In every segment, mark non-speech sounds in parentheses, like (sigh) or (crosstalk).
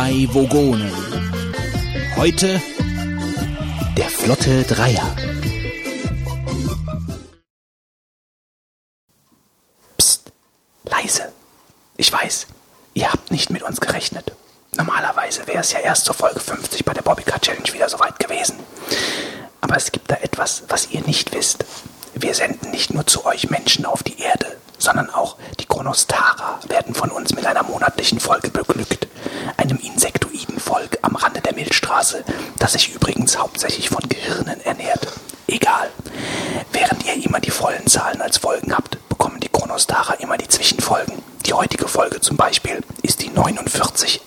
drei Vogonen. Heute der Flotte Dreier. Psst, leise. Ich weiß, ihr habt nicht mit uns gerechnet. Normalerweise wäre es ja erst zur Folge 50 bei der Bobbycar Challenge wieder soweit gewesen. Aber es gibt da etwas, was ihr nicht wisst. Wir senden nicht nur zu euch Menschen auf die Erde, sondern auch die Chronostara werden von uns mit einer monatlichen Folge beglückt. Einem insektoiden Volk am Rande der Milchstraße, das sich übrigens hauptsächlich von Gehirnen ernährt. Egal. Während ihr immer die vollen Zahlen als Folgen habt, bekommen die Chronostara immer die Zwischenfolgen. Die heutige Folge zum Beispiel ist die 49,5.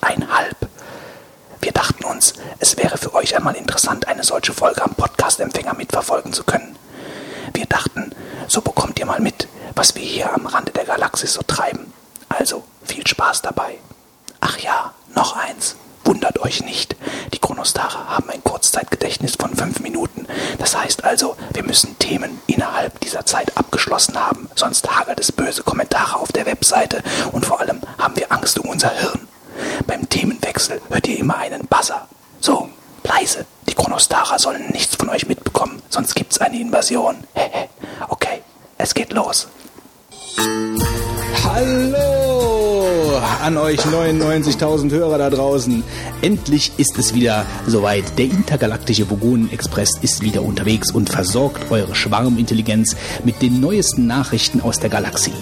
Wir dachten uns, es wäre für euch einmal interessant, eine solche Folge am Podcast-Empfänger mitverfolgen zu können. Wir dachten, so bekommt ihr mal mit, was wir hier am Rande der Galaxis so treiben. Also viel Spaß dabei. Ach ja, noch eins. Wundert euch nicht. Die Chronostare haben ein Kurzzeitgedächtnis von fünf Minuten. Das heißt also, wir müssen Themen innerhalb dieser Zeit abgeschlossen haben. Sonst hagelt es böse Kommentare auf der Webseite. Und vor allem haben wir Angst um unser Hirn. Beim Themenwechsel hört ihr immer einen Buzzer. So, leise. Die Chronostara sollen nichts von euch mitbekommen, sonst gibt's eine Invasion. Hehe. (laughs) okay, es geht los. Hallo an euch 99.000 Hörer da draußen. Endlich ist es wieder soweit. Der intergalaktische Vogonen-Express ist wieder unterwegs und versorgt eure Schwarmintelligenz mit den neuesten Nachrichten aus der Galaxie.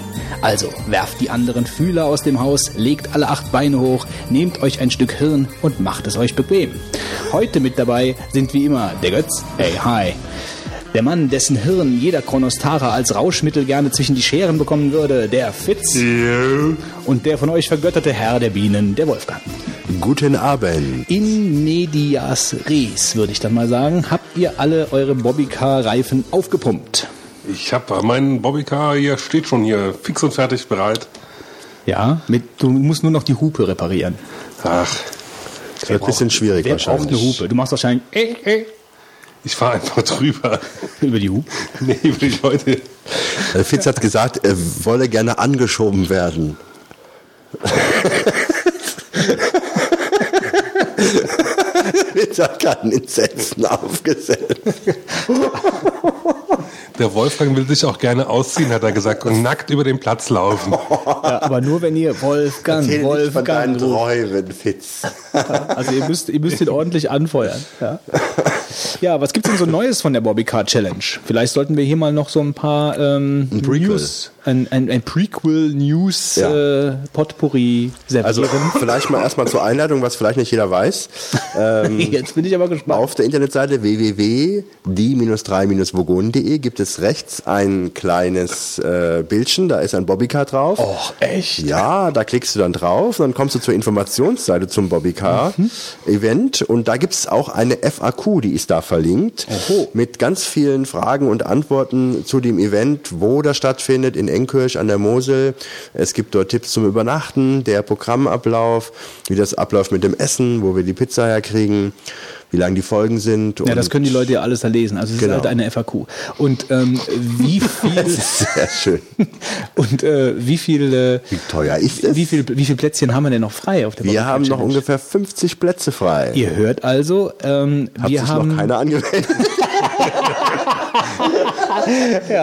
Also werft die anderen Fühler aus dem Haus, legt alle acht Beine hoch, nehmt euch ein Stück Hirn und macht es euch bequem. Heute mit dabei sind wie immer der Götz. Hey, hi. Der Mann, dessen Hirn jeder Chronostara als Rauschmittel gerne zwischen die Scheren bekommen würde, der Fitz. Und der von euch vergötterte Herr der Bienen, der Wolfgang. Guten Abend. In medias res, würde ich dann mal sagen, habt ihr alle eure Bobbycar-Reifen aufgepumpt. Ich habe meinen Bobbycar hier steht schon hier fix und fertig bereit. Ja, mit, du musst nur noch die Hupe reparieren. Ach, Das wird ein bisschen schwierig Wer braucht eine wahrscheinlich. Hupe? Du machst wahrscheinlich äh, äh, ich fahre einfach drüber. (laughs) über die Hupe. Nee, über die Leute. Äh, Fitz hat gesagt, er wolle gerne angeschoben werden. (laughs) Fitz hat gerade einen Insetzen aufgesetzt. (laughs) Der Wolfgang will sich auch gerne ausziehen, hat er gesagt, und nackt über den Platz laufen. (laughs) Ja, aber nur wenn ihr Wolfgang, Erzähl nicht von Wolfgang. Träumen, Fitz. Also ihr müsst, ihr müsst ihn ordentlich anfeuern. Ja, ja was gibt's denn so Neues von der Bobbycar Challenge? Vielleicht sollten wir hier mal noch so ein paar ähm, Ein. News, ein, ein, ein Prequel News Ja. äh, Potpourri servieren. Also vielleicht mal erstmal zur Einleitung, was vielleicht nicht jeder weiß. Ähm, (laughs) Jetzt bin ich aber gespannt. Auf der Internetseite www.die-3-vogonen.de gibt es rechts ein kleines äh, Bildchen, da ist ein Bobbycar drauf. Och, echt? Ja, da klickst du dann drauf, dann kommst du zur Informationsseite zum Bobbycar-Event und da gibt es auch eine FAQ, die ist da verlinkt, Oho. mit ganz vielen Fragen und Antworten zu dem Event, wo das stattfindet, in Enkirch an der Mosel. Es gibt dort Tipps zum Übernachten, der Programmablauf, wie das abläuft mit dem Essen, wo wir die Pizza herkriegen, wie lang die Folgen sind. Ja, das können die Leute ja alles da lesen. Also es Genau. ist halt eine FAQ. Und ähm, wie (laughs) viel Das ist sehr schön. (laughs) und äh, wie viel äh, Wie teuer ist es? wie viel wie viel Plätzchen haben wir denn noch frei auf der Wir haben noch ungefähr 50 Plätze frei. Ihr hört also, ähm, Hat wir sich haben noch keiner angemeldet. (laughs)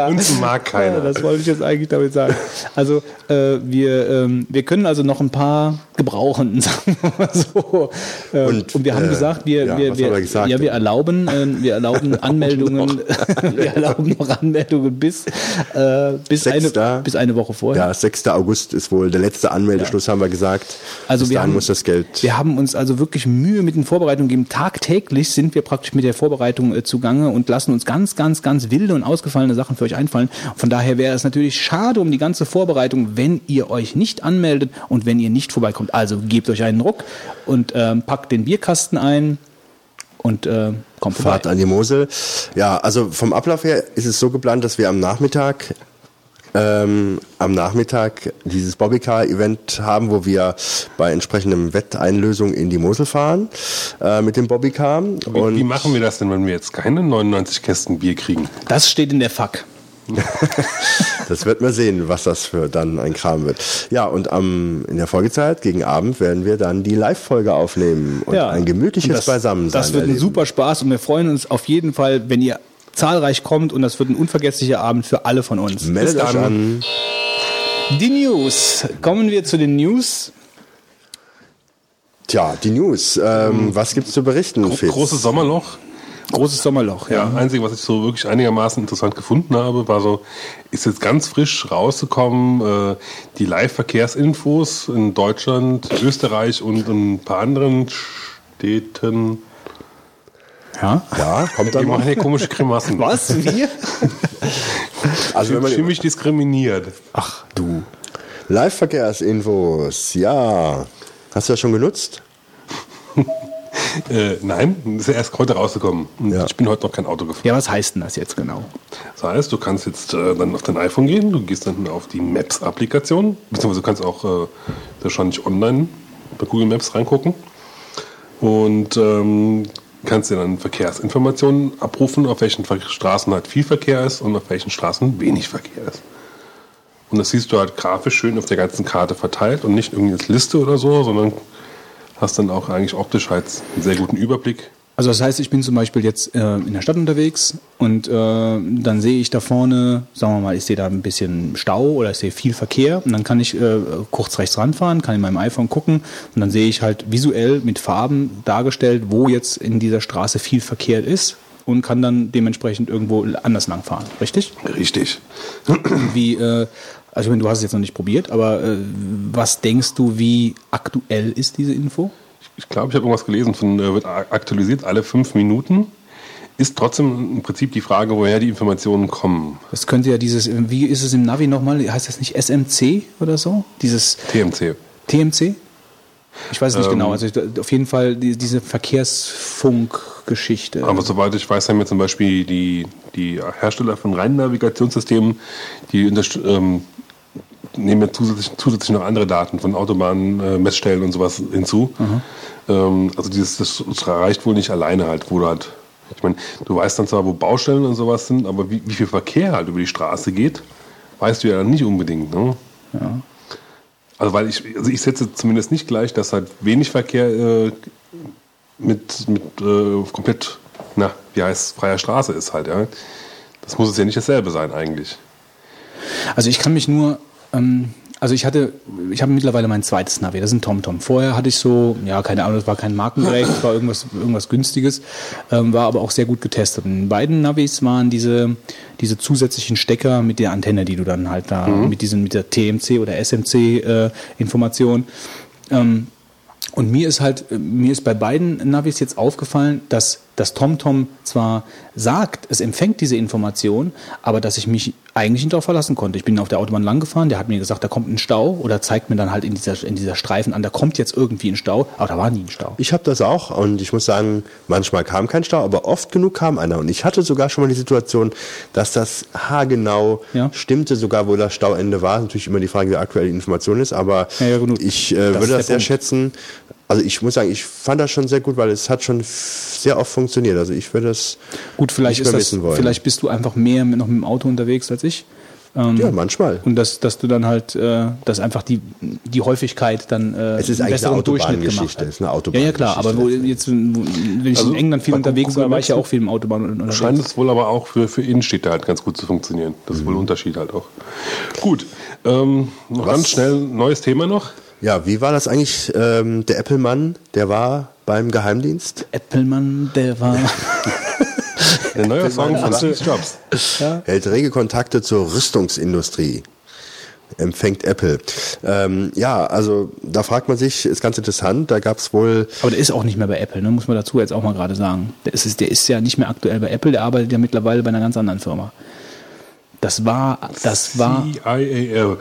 Uns mag Ja, keiner. das wollte ich jetzt eigentlich damit sagen. Also äh, wir, ähm, wir können also noch ein paar gebrauchen, (laughs) sagen wir mal so. Ähm, und, Und, wir haben äh, gesagt, wir, ja, wir, wir, gesagt? ja, wir erlauben, äh, wir erlauben (laughs) Anmeldungen, (laughs) wir erlauben noch Anmeldungen bis äh, bis eine bis eine Woche vorher. Ja, 6. August ist wohl der letzte Anmeldeschluss, haben wir gesagt. Also Bis wir haben, muss das Geld. Wir haben uns also wirklich Mühe mit den Vorbereitungen gegeben. Tagtäglich sind wir praktisch mit der Vorbereitung äh, zugange und lassen uns ganz, ganz, ganz wilde und ausgefallene Sachen für euch einfallen. Von daher wäre es natürlich schade um die ganze Vorbereitung, wenn ihr euch nicht anmeldet und wenn ihr nicht vorbeikommt. Also gebt euch einen Ruck und ähm, packt den Bierkasten ein und äh, kommt vorbei. Fahrt an die Mosel. Ja, also vom Ablauf her ist es so geplant, dass wir am Nachmittag ähm, am Nachmittag dieses Bobbycar-Event haben, wo wir bei entsprechendem Wetteinlösung in die Mosel fahren äh, mit dem Bobbycar. Wie, wie machen wir das denn, wenn wir jetzt keine 99 Kästen Bier kriegen? Das steht in der FAQ. (laughs) Das wird man sehen, was das für dann ein Kram wird. Ja, und am, in der Folgezeit, gegen Abend, werden wir dann die Live-Folge aufnehmen und ein gemütliches Und das, Beisammensein Das wird ein erleben. super Spaß und wir freuen uns auf jeden Fall, wenn ihr zahlreich kommt und das wird ein unvergesslicher Abend für alle von uns. Meldet euch an. Die News. Kommen wir zu den News. Tja, die News. Ähm, was gibt's zu berichten, Gro Fitz? großes Sommerloch. Großes Sommerloch, ja. Ja, einzige, was ich so wirklich einigermaßen interessant gefunden habe, war so, ist jetzt ganz frisch rausgekommen, äh, die Live-Verkehrsinfos in Deutschland, Österreich und in ein paar anderen Städten. Ja. Ja, kommt Die dann machen mal. hier komische Grimassen. (laughs) Was? Wir? Also wenn man mich diskriminiert. Ach, du. Live-Verkehrsinfos, ja. Hast du das schon genutzt? (laughs) Äh, nein, ist ja erst heute rausgekommen. Ja. Ich bin heute noch kein Auto gefahren. Ja, was heißt denn das jetzt genau? Das heißt, du kannst jetzt äh, dann auf dein iPhone gehen, du gehst dann auf die Maps-Applikation, beziehungsweise du kannst auch äh, wahrscheinlich online bei Google Maps reingucken und ähm, kannst dir dann Verkehrsinformationen abrufen, auf welchen Straßen halt viel Verkehr ist und auf welchen Straßen wenig Verkehr ist. Und das siehst du halt grafisch schön auf der ganzen Karte verteilt und nicht irgendwie als Liste oder so, sondern hast dann auch eigentlich optisch halt einen sehr guten Überblick. Also das heißt, ich bin zum Beispiel jetzt äh, in der Stadt unterwegs und äh, dann sehe ich da vorne, sagen wir mal, ich sehe da ein bisschen Stau oder ich sehe viel Verkehr und dann kann ich äh, kurz rechts ranfahren, kann in meinem iPhone gucken und dann sehe ich halt visuell mit Farben dargestellt, wo jetzt in dieser Straße viel Verkehr ist und kann dann dementsprechend irgendwo anders langfahren, richtig? Richtig. Wie, äh, also ich meine, du hast es jetzt noch nicht probiert, aber äh, was denkst du, wie aktuell ist diese Info? Ich glaube, ich habe irgendwas gelesen, von, äh, wird aktualisiert alle fünf Minuten. Ist trotzdem im Prinzip die Frage, woher die Informationen kommen. Das könnte ja dieses, wie ist es im Navi nochmal? Heißt das nicht SMC oder so? Dieses TMC. TMC? Ich weiß es nicht Ähm, genau. Also ich- auf jeden Fall die, diese Verkehrsfunkgeschichte. Aber soweit ich weiß, haben wir zum Beispiel die, die Hersteller von reinen Navigationssystemen, die ähm, nehmen ja zusätzlich, zusätzlich noch andere Daten von Autobahnen, äh, Messstellen und sowas hinzu. Ähm, also dieses, das reicht wohl nicht alleine halt, wo du halt, ich meine, du weißt dann zwar, wo Baustellen und sowas sind, aber wie, wie viel Verkehr halt über die Straße geht, weißt du ja dann nicht unbedingt. Ne? ja. Also weil ich, also ich setze zumindest nicht gleich, dass halt wenig Verkehr äh, mit, mit äh, komplett, na, wie heißt freier Straße ist halt, ja. Das muss es ja nicht dasselbe sein eigentlich. Also ich kann mich nur, ähm, also ich hatte, ich habe mittlerweile mein zweites Navi, das ist ein TomTom. Vorher hatte ich so, ja, keine Ahnung, das war kein Markengerät, das war irgendwas, irgendwas günstiges, ähm, war aber auch sehr gut getestet. In beiden Navis waren diese, diese zusätzlichen Stecker mit der Antenne, die du dann halt da, mit diesen, mit der TMC oder SMC äh, Information. Ähm, und mir ist halt, mir ist bei beiden Navis jetzt aufgefallen, dass das TomTom zwar sagt, es empfängt diese Information, aber dass ich mich eigentlich nicht darauf verlassen konnte. Ich bin auf der Autobahn lang gefahren, der hat mir gesagt, da kommt ein Stau oder zeigt mir dann halt in dieser, in dieser Streifen an, da kommt jetzt irgendwie ein Stau, aber da war nie ein Stau. Ich habe das auch und ich muss sagen, manchmal kam kein Stau, aber oft genug kam einer. Und ich hatte sogar schon mal die Situation, dass das haargenau Ja. stimmte, sogar wo das Stauende war. Natürlich immer die Frage, wie aktuell die Information ist, aber Ja, ja, ich äh, Das würde das sehr Punkt. schätzen. Also ich muss sagen, ich fand das schon sehr gut, weil es hat schon sehr oft funktioniert. Also ich würde das Gut, vielleicht nicht ist mehr das, wissen wollen. vielleicht bist du einfach mehr mit, noch mit dem Auto unterwegs als ich. Ähm, ja, manchmal. Und dass, dass du dann halt, äh, dass einfach die, die Häufigkeit dann äh, Es ist eigentlich eine Autobahngeschichte. gemacht Es ist eine hat. Ja, ja, klar, aber wo Autobahngeschichte jetzt, wo, wenn ich Also in England viel unterwegs war, war ich ja auch viel im Autobahn unterwegs. Scheint es wohl aber auch für, für Innenstädte halt ganz gut zu funktionieren. Das ist wohl ein Unterschied halt auch. Gut, ähm, noch Was- ganz schnell ein neues Thema noch. Ja, wie war das eigentlich? Ähm, der Apple-Mann, der war beim Geheimdienst. Applemann, der war. (laughs) Der neue Song von Steve Jobs. hält rege Kontakte zur Rüstungsindustrie. Empfängt Apple. Ähm, ja, also da fragt man sich, ist ganz interessant, da gab es wohl, Aber der ist auch nicht mehr bei Apple, ne? muss man dazu jetzt auch mal gerade sagen. Der ist, der ist ja nicht mehr aktuell bei Apple, der arbeitet ja mittlerweile bei einer ganz anderen Firma. Das war, das war, CIAL.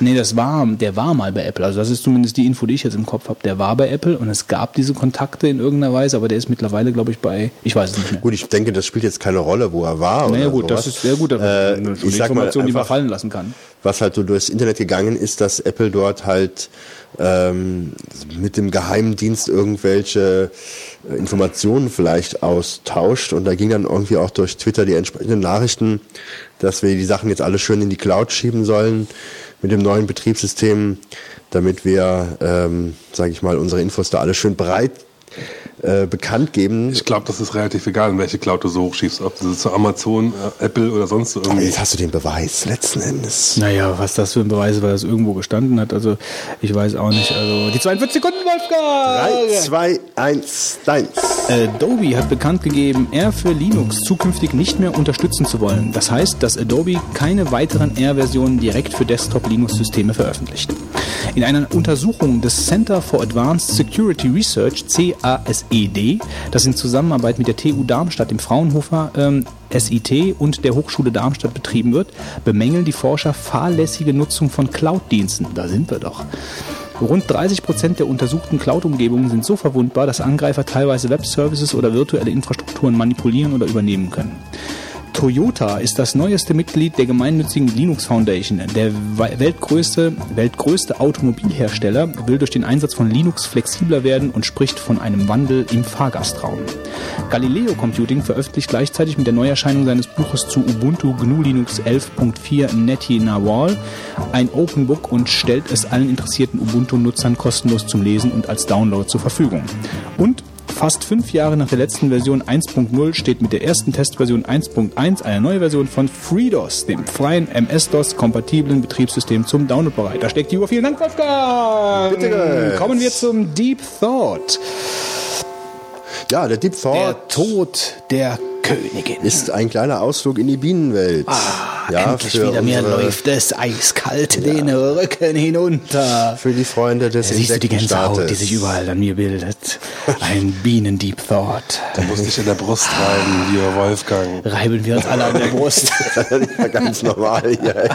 Nee, das war, der war mal bei Apple. Also das ist zumindest die Info, die ich jetzt im Kopf habe. Der war bei Apple und es gab diese Kontakte in irgendeiner Weise, aber der ist mittlerweile, glaube ich, bei, ich weiß es nicht mehr. Gut, ich denke, das spielt jetzt keine Rolle, wo er war. Naja oder gut, das sowas. ist sehr gut, das Äh, eine ich sag mal Information, die man einfach- fallen lassen kann. was halt so durchs Internet gegangen ist, dass Apple dort halt ähm, mit dem Geheimdienst irgendwelche äh, Informationen vielleicht austauscht. Und da ging dann irgendwie auch durch Twitter die entsprechenden Nachrichten, dass wir die Sachen jetzt alle schön in die Cloud schieben sollen mit dem neuen Betriebssystem, damit wir, ähm, sage ich mal, unsere Infos da alle schön breit äh, bekannt geben. Ich glaube, das ist relativ egal, in welche Cloud du so hochschiebst. Ob das zu Amazon, äh, Apple oder sonst irgendwie. jetzt hast du den Beweis letzten Endes. Naja, was das für ein Beweis ist, weil das irgendwo gestanden hat. Also ich weiß auch nicht. Also die 42 Sekunden, Wolfgang! 3, 2, 1, deins. Adobe hat bekannt gegeben, R für Linux zukünftig nicht mehr unterstützen zu wollen. Das heißt, dass Adobe keine weiteren R-Versionen direkt für Desktop-Linux-Systeme veröffentlicht. In einer Untersuchung des Center for Advanced Security Research, CASED, das in Zusammenarbeit mit der TU Darmstadt, dem Fraunhofer ähm, SIT und der Hochschule Darmstadt betrieben wird, bemängeln die Forscher fahrlässige Nutzung von Cloud-Diensten. Da sind wir doch. Rund 30 Prozent der untersuchten Cloud-Umgebungen sind so verwundbar, dass Angreifer teilweise Web-Services oder virtuelle Infrastrukturen manipulieren oder übernehmen können. Toyota ist das neueste Mitglied der gemeinnützigen Linux Foundation. Der we- weltgrößte, weltgrößte Automobilhersteller will durch den Einsatz von Linux flexibler werden und spricht von einem Wandel im Fahrgastraum. Galileo Computing veröffentlicht gleichzeitig mit der Neuerscheinung seines Buches zu Ubuntu GNU Linux 11.4 Netty Nawal ein Open Book und stellt es allen interessierten Ubuntu-Nutzern kostenlos zum Lesen und als Download zur Verfügung. Und Fast fünf Jahre nach der letzten Version 1.0 steht mit der ersten Testversion 1.1 eine neue Version von FreeDOS, dem freien MS-DOS-kompatiblen Betriebssystem, zum Download bereit. Da steckt die Uhr. Vielen Dank, Wolfgang! Bitte. Kommen wir zum Deep Thought. Ja, der Deep Thought Der Tod der Königin. ist ein kleiner Ausflug in die Bienenwelt. Ah, ja, endlich für wieder. Mir läuft es eiskalt den Rücken hinunter. Für die Freunde des Da siehst du die Gänsehaut, die Insektenstaates. sich überall an mir bildet. Ein (laughs) Bienen-Deep Thought. Du musst dich in der Brust reiben, lieber Wolfgang. Reiben wir uns alle an der Brust. (laughs) Ja ganz normal hier.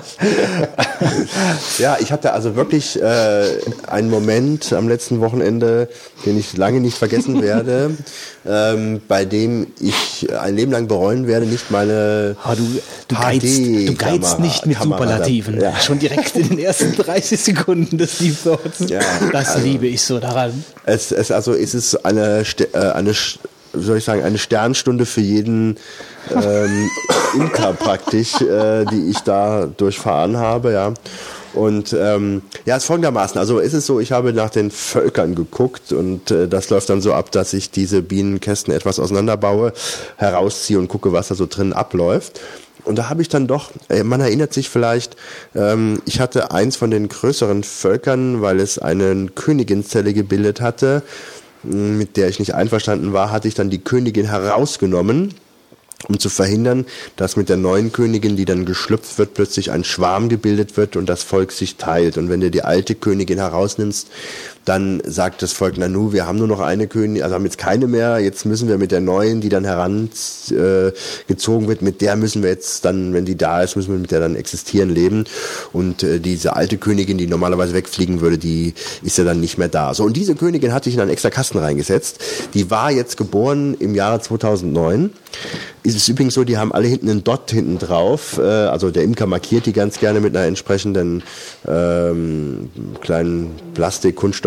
ja, ich hatte also wirklich äh, einen Moment am letzten Wochenende, den ich lange nicht vergessen werde, (laughs) ähm, bei dem ich ein Leben lang bereuen werde, nicht meine Ah, du, du, geizt, du geizt nicht mit Kamera- Superlativen. Ja. Schon direkt in den ersten (laughs) 30 Sekunden des Deep Thoughts. Ja, das also- liebe ich so daran. Es, es also es ist eine äh, eine soll ich sagen eine Sternstunde für jeden ähm, (laughs) Imker praktisch, äh, die ich da durchfahren habe, ja. Und ähm, ja, es ist folgendermaßen. Also ist es so, ich habe nach den Völkern geguckt und äh, das läuft dann so ab, dass ich diese Bienenkästen etwas auseinanderbaue, herausziehe und gucke, was da so drin abläuft. Und da habe ich dann doch, äh, man erinnert sich vielleicht, ähm, ich hatte eins von den größeren Völkern, weil es eine Königinzelle gebildet hatte, mit der ich nicht einverstanden war, hatte ich dann die Königin herausgenommen um zu verhindern, dass mit der neuen Königin, die dann geschlüpft wird, plötzlich ein Schwarm gebildet wird und das Volk sich teilt. Und wenn du die alte Königin herausnimmst, dann sagt das Volk, na nu, wir haben nur noch eine Königin, also haben jetzt keine mehr, jetzt müssen wir mit der neuen, die dann herangezogen äh, wird, mit der müssen wir jetzt dann, wenn die da ist, müssen wir mit der dann existieren, leben. Und äh, diese alte Königin, die normalerweise wegfliegen würde, die ist ja dann nicht mehr da. So, und diese Königin hatte ich in einen extra Kasten reingesetzt. Die war jetzt geboren im Jahre 2009. Ist es übrigens so, die haben alle hinten einen Dot hinten drauf. Äh, also der Imker markiert die ganz gerne mit einer entsprechenden ähm, kleinen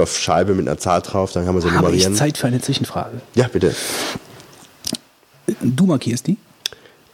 Plastik-Kunststoffscheibe mit einer Zahl drauf. Dann kann man so Habe ich nummerieren. Zeit für eine Zwischenfrage? Ja, bitte. Du markierst die?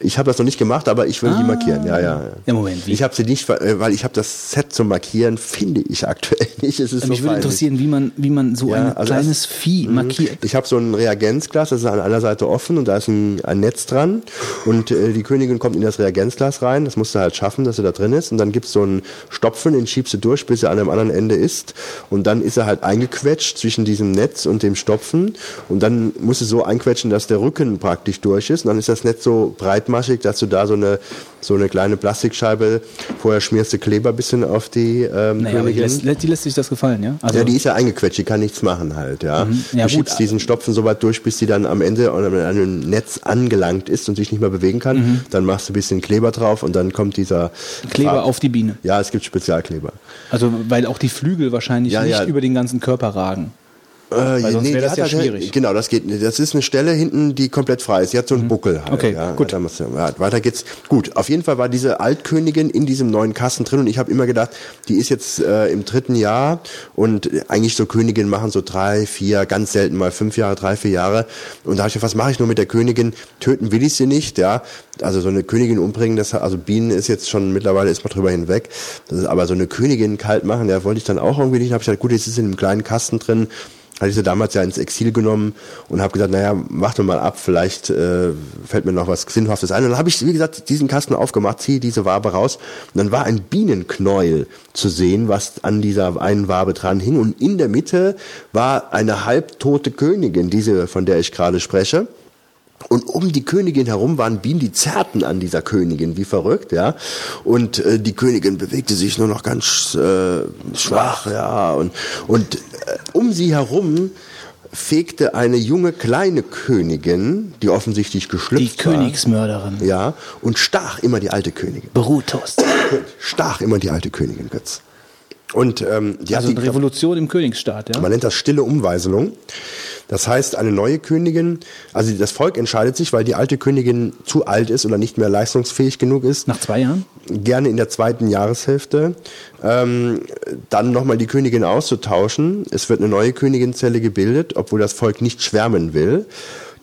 Ich habe das noch nicht gemacht, aber ich will die markieren. Ja, ja. Ja, Moment, wie? Ich habe sie nicht, äh, weil ich habe das Set zum Markieren finde ich aktuell (laughs) nicht. Es ist Mich so würde interessieren, wie man, wie man so Ja, ein also kleines das- Vieh Mhm. markiert. Ich habe so ein Reagenzglas, das ist an einer Seite offen und da ist ein, ein Netz dran und äh, die Königin kommt in das Reagenzglas rein, das musst du halt schaffen, dass sie da drin ist und dann gibt's so einen Stopfen, den schiebst du durch, bis er an dem anderen Ende ist und dann ist er halt eingequetscht zwischen diesem Netz und dem Stopfen und dann musst du so einquetschen, dass der Rücken praktisch durch ist und dann ist das Netz so breit breitmaschig, dass du da so eine, so eine kleine Plastikscheibe, vorher schmierst du Kleber ein bisschen auf die ähm, Naja, die lässt, die lässt sich das gefallen, ja? Also, ja, die ist ja eingequetscht, die kann nichts machen halt, ja. Mhm. Ja, du gut, schiebst diesen Stopfen so weit durch, bis sie dann am Ende an einem Netz angelangt ist und sich nicht mehr bewegen kann. Mhm. Dann machst du ein bisschen Kleber drauf und dann kommt dieser Kleber Farb- auf die Biene. Ja, es gibt Spezialkleber. Also, weil auch die Flügel wahrscheinlich Ja, nicht ja. über den ganzen Körper ragen. Äh, sonst die wäre das ja halt- schwierig. Genau, das geht nicht. Das ist eine Stelle hinten, die komplett frei ist. Sie hat so einen Buckel halt. Okay, ja. gut. Du, ja, weiter geht's. Gut, auf jeden Fall war diese Altkönigin in diesem neuen Kasten drin und ich habe immer gedacht, die ist jetzt äh, im dritten Jahr und eigentlich so Königinnen machen so drei, vier, ganz selten mal fünf Jahre, drei, vier Jahre. Und da habe ich gedacht, was mache ich nur mit der Königin? Töten will ich sie nicht, ja. Also so eine Königin umbringen, das, also Bienen ist jetzt schon mittlerweile ist man drüber hinweg. Das ist aber so eine Königin kalt machen, ja, wollte ich dann auch irgendwie nicht. Da habe ich gesagt, gut, jetzt ist sie in einem kleinen Kasten drin hatte ich sie damals ja ins Exil genommen und habe gesagt, naja, mach doch mal ab, vielleicht äh, fällt mir noch was Sinnhaftes ein. Und dann habe ich, wie gesagt, diesen Kasten aufgemacht, ziehe diese Wabe raus und dann war ein Bienenknäuel zu sehen, was an dieser einen Wabe dran hing und in der Mitte war eine halbtote Königin, diese, von der ich gerade spreche. Und um die Königin herum waren Bienen, die zerrten an dieser Königin, wie verrückt, ja. Und äh, die Königin bewegte sich nur noch ganz äh, schwach, ja. Und, und äh, um sie herum fegte eine junge kleine Königin, die offensichtlich Die geschlüpft war, Königsmörderin. ja, und stach immer die alte Königin. Brutus. Stach immer die alte Königin, Götz. Und ähm, die Also hat eine die, Revolution im Königsstaat, ja? man nennt das stille Umweiselung. Das heißt, eine neue Königin, also das Volk entscheidet sich, weil die alte Königin zu alt ist oder nicht mehr leistungsfähig genug ist, Nach zwei Jahren? gerne in der zweiten Jahreshälfte, ähm, dann nochmal die Königin auszutauschen. Es wird eine neue Königinzelle gebildet, obwohl das Volk nicht schwärmen will.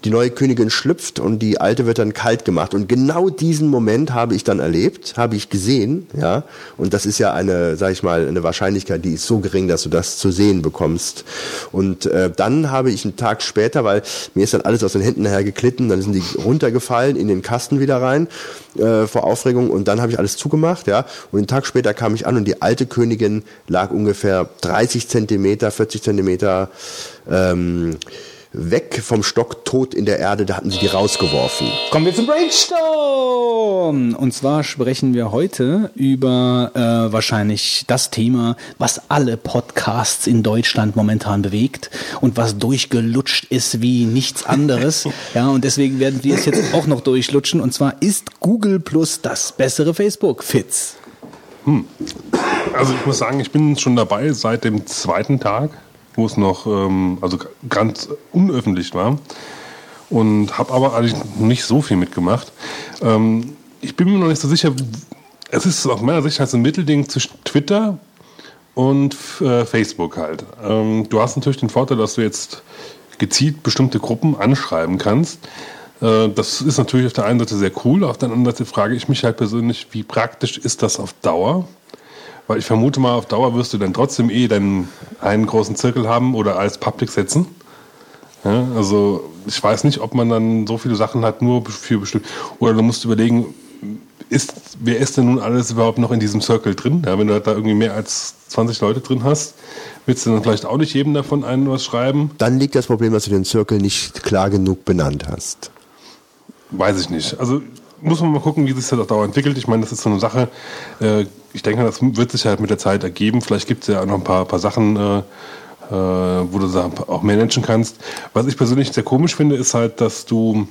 Die neue Königin schlüpft und die alte wird dann kalt gemacht. Und genau diesen Moment habe ich dann erlebt, habe ich gesehen, ja. Und das ist ja eine, sag ich mal, eine Wahrscheinlichkeit, die ist so gering, dass du das zu sehen bekommst. Und äh, dann habe ich einen Tag später, weil mir ist dann alles aus den Händen nachher geklitten, dann sind die runtergefallen in den Kasten wieder rein äh, vor Aufregung und dann habe ich alles zugemacht, ja. Und einen Tag später kam ich an und die alte Königin lag ungefähr 30 Zentimeter, 40 Zentimeter ähm, weg vom Stock, tot in der Erde, da hatten sie die rausgeworfen. Kommen wir zum Brainstorm! Und zwar sprechen wir heute über äh, wahrscheinlich das Thema, was alle Podcasts in Deutschland momentan bewegt und was durchgelutscht ist wie nichts anderes. (laughs) ja, und deswegen werden wir es jetzt auch noch durchlutschen. Und zwar ist Google Plus das bessere Facebook. Fitz. Also ich muss sagen, ich bin schon dabei seit dem zweiten Tag, wo es noch ähm, also ganz unöffentlich war und habe aber eigentlich nicht so viel mitgemacht. Ähm, ich bin mir noch nicht so sicher. Es ist aus meiner Sicht halt so ein Mittelding zwischen Twitter und äh, Facebook halt. Ähm, du hast natürlich den Vorteil, dass du jetzt gezielt bestimmte Gruppen anschreiben kannst. Äh, das ist natürlich auf der einen Seite sehr cool, auf der anderen Seite frage ich mich halt persönlich, wie praktisch ist das auf Dauer? Weil ich vermute mal, auf Dauer wirst du dann trotzdem eh deinen einen großen Zirkel haben oder als Public setzen. Ja, also ich weiß nicht, ob man dann so viele Sachen hat, nur für bestimmt. Oder du musst überlegen, ist, wer ist denn nun alles überhaupt noch in diesem Circle drin? Ja, wenn du da irgendwie mehr als 20 Leute drin hast, willst du dann vielleicht auch nicht jedem davon einen was schreiben? Dann liegt das Problem, dass du den Zirkel nicht klar genug benannt hast. Weiß ich nicht. Also muss man mal gucken, wie sich das auf Dauer entwickelt. Ich meine, das ist so eine Sache. Äh, ich denke, das wird sich halt mit der Zeit ergeben. Vielleicht gibt es ja auch noch ein paar, paar Sachen, äh, äh, wo du da auch managen kannst. Was ich persönlich sehr komisch finde, ist halt, dass du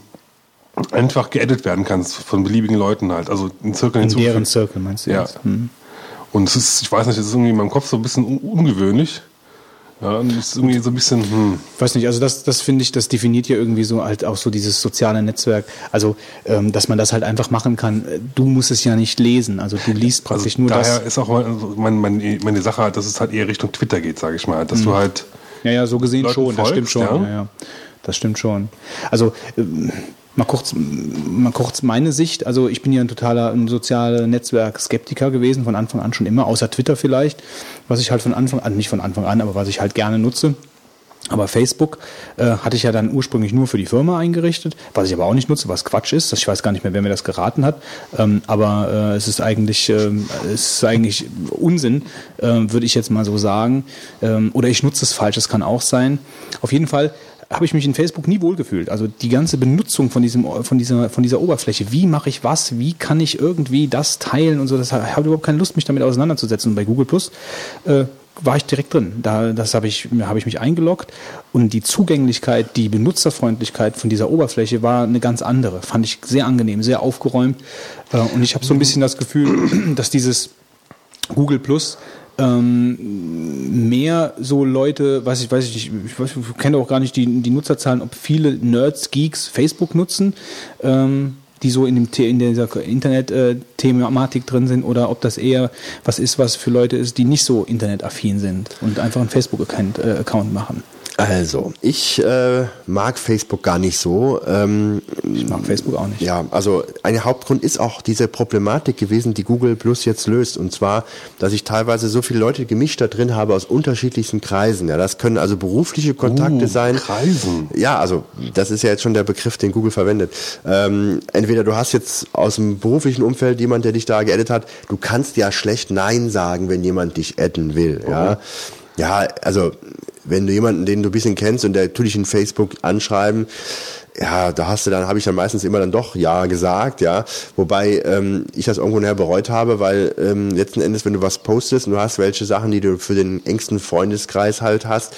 einfach geedit werden kannst von beliebigen Leuten halt. Also in Zirkeln In hinzufügen. deren Circle meinst du Ja. jetzt? Hm. Und es ist, ich weiß nicht, es ist irgendwie in meinem Kopf so ein bisschen un ungewöhnlich. Ja, und ist irgendwie so ein bisschen, hm. Ich weiß nicht, also das, das finde ich, das definiert ja irgendwie so halt auch so dieses soziale Netzwerk. Also, ähm, dass man das halt einfach machen kann. Du musst es ja nicht lesen. Also du liest praktisch Also nur daher das. ist auch mein, also mein, meine, meine Sache halt, dass es halt eher Richtung Twitter geht, sage ich mal. Dass Mhm. du halt Ja, ja, so gesehen Leuten schon. Das stimmt folgst, schon. ja? Ja? Ja, Das stimmt schon. Also ähm, mal kurz, mal kurz meine Sicht. Also ich bin ja ein totaler ein soziale Netzwerk-Skeptiker gewesen, von Anfang an schon immer, außer Twitter vielleicht, was ich halt von Anfang an, nicht von Anfang an, aber was ich halt gerne nutze. Aber Facebook äh, hatte ich ja dann ursprünglich nur für die Firma eingerichtet, was ich aber auch nicht nutze, was Quatsch ist. Ich weiß gar nicht mehr, wer mir das geraten hat. Ähm, aber äh, es ist eigentlich, ähm, es ist eigentlich Unsinn, äh, würde ich jetzt mal so sagen. Ähm, oder ich nutze es falsch, das kann auch sein. Auf jeden Fall habe ich mich in Facebook nie wohlgefühlt. Also die ganze Benutzung von diesem, von dieser, von dieser Oberfläche. Wie mache ich was? Wie kann ich irgendwie das teilen und so? Das habe überhaupt keine Lust, mich damit auseinanderzusetzen. Und bei Google Plus äh, war ich direkt drin. Da, habe ich, habe ich mich eingeloggt und die Zugänglichkeit, die Benutzerfreundlichkeit von dieser Oberfläche war eine ganz andere. Fand ich sehr angenehm, sehr aufgeräumt. Äh, und ich habe so ein bisschen das Gefühl, (clears throat) dass dieses Google Plus ähm, mehr so Leute, weiß ich, weiß ich nicht, ich, weiß, ich kenne auch gar nicht die, die Nutzerzahlen, ob viele Nerds, Geeks Facebook nutzen. Ähm, die so in, dem, in dieser Internet-Thematik drin sind oder ob das eher was ist, was für Leute ist, die nicht so internetaffin sind und einfach einen Facebook-Account äh, machen. Also, ich äh, mag Facebook gar nicht so. Ähm, ich mag Facebook auch nicht. Ja, also ein Hauptgrund ist auch diese Problematik gewesen, die Google Plus jetzt löst. Und zwar, dass ich teilweise so viele Leute gemischt da drin habe aus unterschiedlichsten Kreisen. Ja, das können also berufliche Kontakte uh, sein. Kreisen. Ja, also das ist ja jetzt schon der Begriff, den Google verwendet. Ähm, entweder du hast jetzt aus dem beruflichen Umfeld jemand, der dich da geaddet hat. Du kannst ja schlecht Nein sagen, wenn jemand dich adden will. Okay. Ja. Ja, also wenn du jemanden, den du ein bisschen kennst und der dich in Facebook anschreiben, ja, da hast du dann, habe ich dann meistens immer dann doch Ja gesagt, ja. Wobei ähm, ich das irgendwo näher bereut habe, weil ähm, letzten Endes, wenn du was postest und du hast welche Sachen, die du für den engsten Freundeskreis halt hast,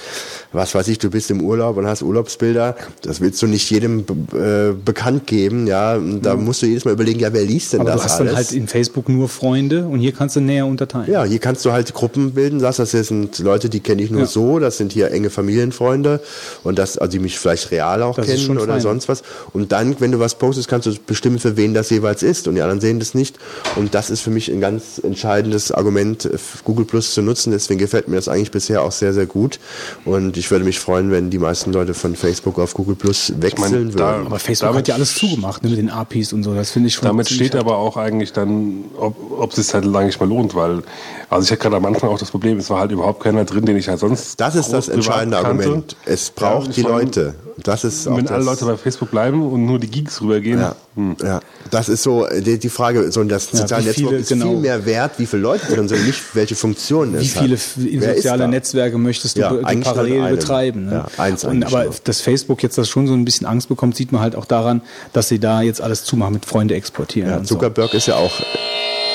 was weiß ich, du bist im Urlaub und hast Urlaubsbilder, das willst du nicht jedem äh, bekannt geben, ja. Da mhm. musst du jedes Mal überlegen, ja, wer liest denn Aber das du hast alles? dann halt in Facebook nur Freunde und hier kannst du näher unterteilen. Ja, hier kannst du halt Gruppen bilden, sagst, das sind Leute, die kenne ich nur ja. so, das sind hier enge Familienfreunde und das, also die mich vielleicht real auch das kennen oder fein. sonst was. Und dann, wenn du was postest, kannst du bestimmen, für wen das jeweils ist und die anderen sehen das nicht. Und das ist für mich ein ganz entscheidendes Argument, Google Plus zu nutzen. Deswegen gefällt mir das eigentlich bisher auch sehr, sehr gut. Und ich würde mich freuen, wenn die meisten Leute von Facebook auf Google Plus wechseln meine, würden. aber Facebook hat ja alles zugemacht ne, mit den APIs und so. Das finde ich schon. Damit steht aber auch eigentlich dann, ob, ob es sich halt lange nicht mal lohnt, weil, also ich hatte gerade am Anfang auch das Problem, es war halt überhaupt keiner drin, den ich halt sonst. Das ist das entscheidende Argument. Es braucht ja, die Leute. Das ist wenn alle Leute bei Facebook bleiben und nur die Geeks rübergehen. Ja, hm. ja. das ist so die, die Frage. So das soziale ja, Netzwerk ist genau. viel mehr wert, wie viele Leute drin sind, nicht welche Funktionen es Wie viele hat. soziale Netzwerke möchtest du, ja, du parallel betreiben? Ne? Ja, eins und, aber nur. dass Facebook jetzt das schon so ein bisschen Angst bekommt, sieht man halt auch daran, dass sie da jetzt alles zumachen mit Freunde exportieren. Ja, Zuckerberg so. ist ja auch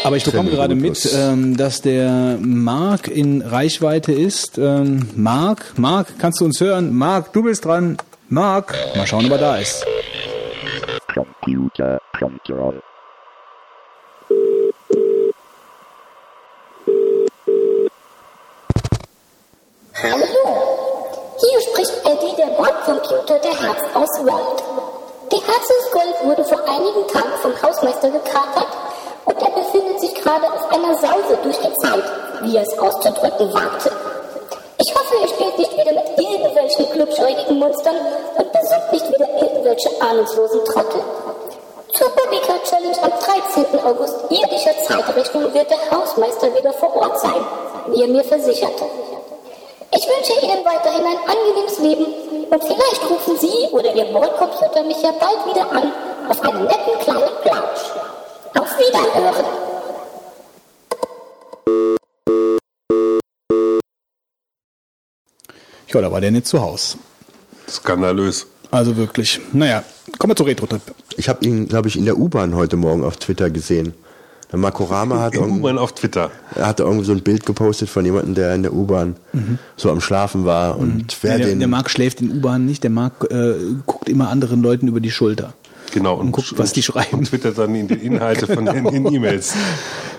aber ich bekomme gerade mit, ähm, dass der Marc in Reichweite ist. Ähm, Marc, Marc, kannst du uns hören? Marc, du bist dran. Marc, mal schauen, ob er da ist. Computer Control. Hallo, hier spricht Eddie, der Bordcomputer der Herz aus World. Der Herzensgold wurde vor einigen Tagen vom Hausmeister gekapert und er befindet sich gerade auf einer Sause durch die Zeit, wie er es auszudrücken wagte. Ich hoffe, ihr spielt nicht wieder mit irgendwelchen klubschäugigen Monstern und besucht nicht wieder irgendwelche ahnungslosen Trottel. Zur Bobbycar Challenge am 13. August irdischer Zeitrichtung wird der Hausmeister wieder vor Ort sein, wie er mir versicherte. Ich wünsche Ihnen weiterhin ein angenehmes Leben und vielleicht rufen Sie oder Ihr Bordcomputer mich ja bald wieder an auf einen netten kleinen Plausch. Auf Wiederhören! Ja, da war der nicht zu Hause. Skandalös. Also wirklich. Naja, kommen wir zu Retro-Trip. Ich habe ihn, glaube ich, in der U-Bahn heute Morgen auf Twitter gesehen. Der Marco Rama hat U-Bahn auf Twitter. Er hatte irgendwie so ein Bild gepostet von jemandem, der in der U-Bahn mhm. so am Schlafen war. Und mhm. wer der, den der Marc schläft in U-Bahn nicht, der Marc äh, guckt immer anderen Leuten über die Schulter. Genau, und, und guckt, was die schreiben. Und twittert dann die (laughs) Inhalte genau. von den E-Mails.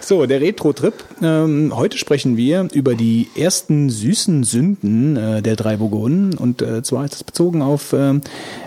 So, der Retro-Trip. Ähm, heute sprechen wir über die ersten süßen Sünden äh, der drei Burgonen. Und äh, zwar ist das bezogen auf, äh,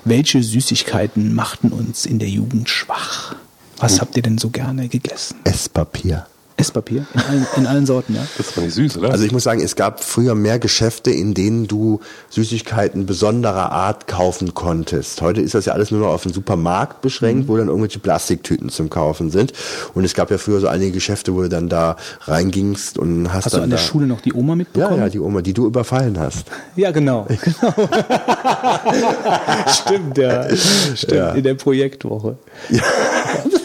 welche Süßigkeiten machten uns in der Jugend schwach. Was habt ihr denn so gerne gegessen? Esspapier. Esspapier in allen, in allen Sorten, ja. (laughs) Das war nicht süß, oder? Also ich muss sagen, es gab früher mehr Geschäfte, in denen du Süßigkeiten besonderer Art kaufen konntest. Heute ist das ja alles nur noch auf den Supermarkt beschränkt, mhm. wo dann irgendwelche Plastiktüten zum Kaufen sind. Und es gab ja früher so einige Geschäfte, wo du dann da reingingst und hast, hast dann du an der da Schule noch die Oma mitbekommen? Ja, ja, die Oma, die du überfallen hast. (laughs) Ja, genau. genau. (laughs) Stimmt, ja. Stimmt, ja. in der Projektwoche. Ja.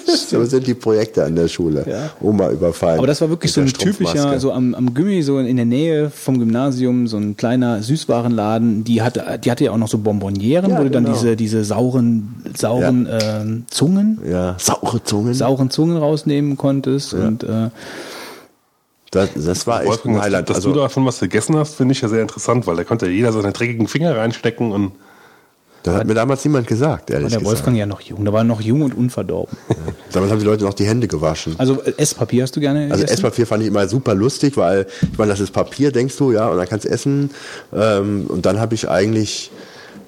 So sind die Projekte an der Schule. Ja. Oma überfallen. Aber das war wirklich so ein typischer, so am, am Gimmi, so in der Nähe vom Gymnasium, so ein kleiner Süßwarenladen, die hatte, die hatte ja auch noch so Bonbonieren, Ja, wo du dann genau. diese, diese sauren, sauren ähm, Zungen, Ja, saure Zungen. sauren Zungen rausnehmen konntest und äh, das, das war echt Wolfgang, ein dass, Highlight. dass Also, du davon was gegessen hast, finde ich ja sehr interessant, weil da konnte ja jeder seine dreckigen Finger reinstecken und das hat mir damals niemand gesagt, ehrlich war der gesagt. Wolfgang ja noch jung, da war er noch jung und unverdorben. Damals haben die Leute noch die Hände gewaschen. Also äh, Esspapier hast du gerne Also gegessen? Esspapier fand ich immer super lustig, weil ich meine, das ist Papier, denkst du, ja, und dann kannst du essen. Ähm, und dann habe ich eigentlich,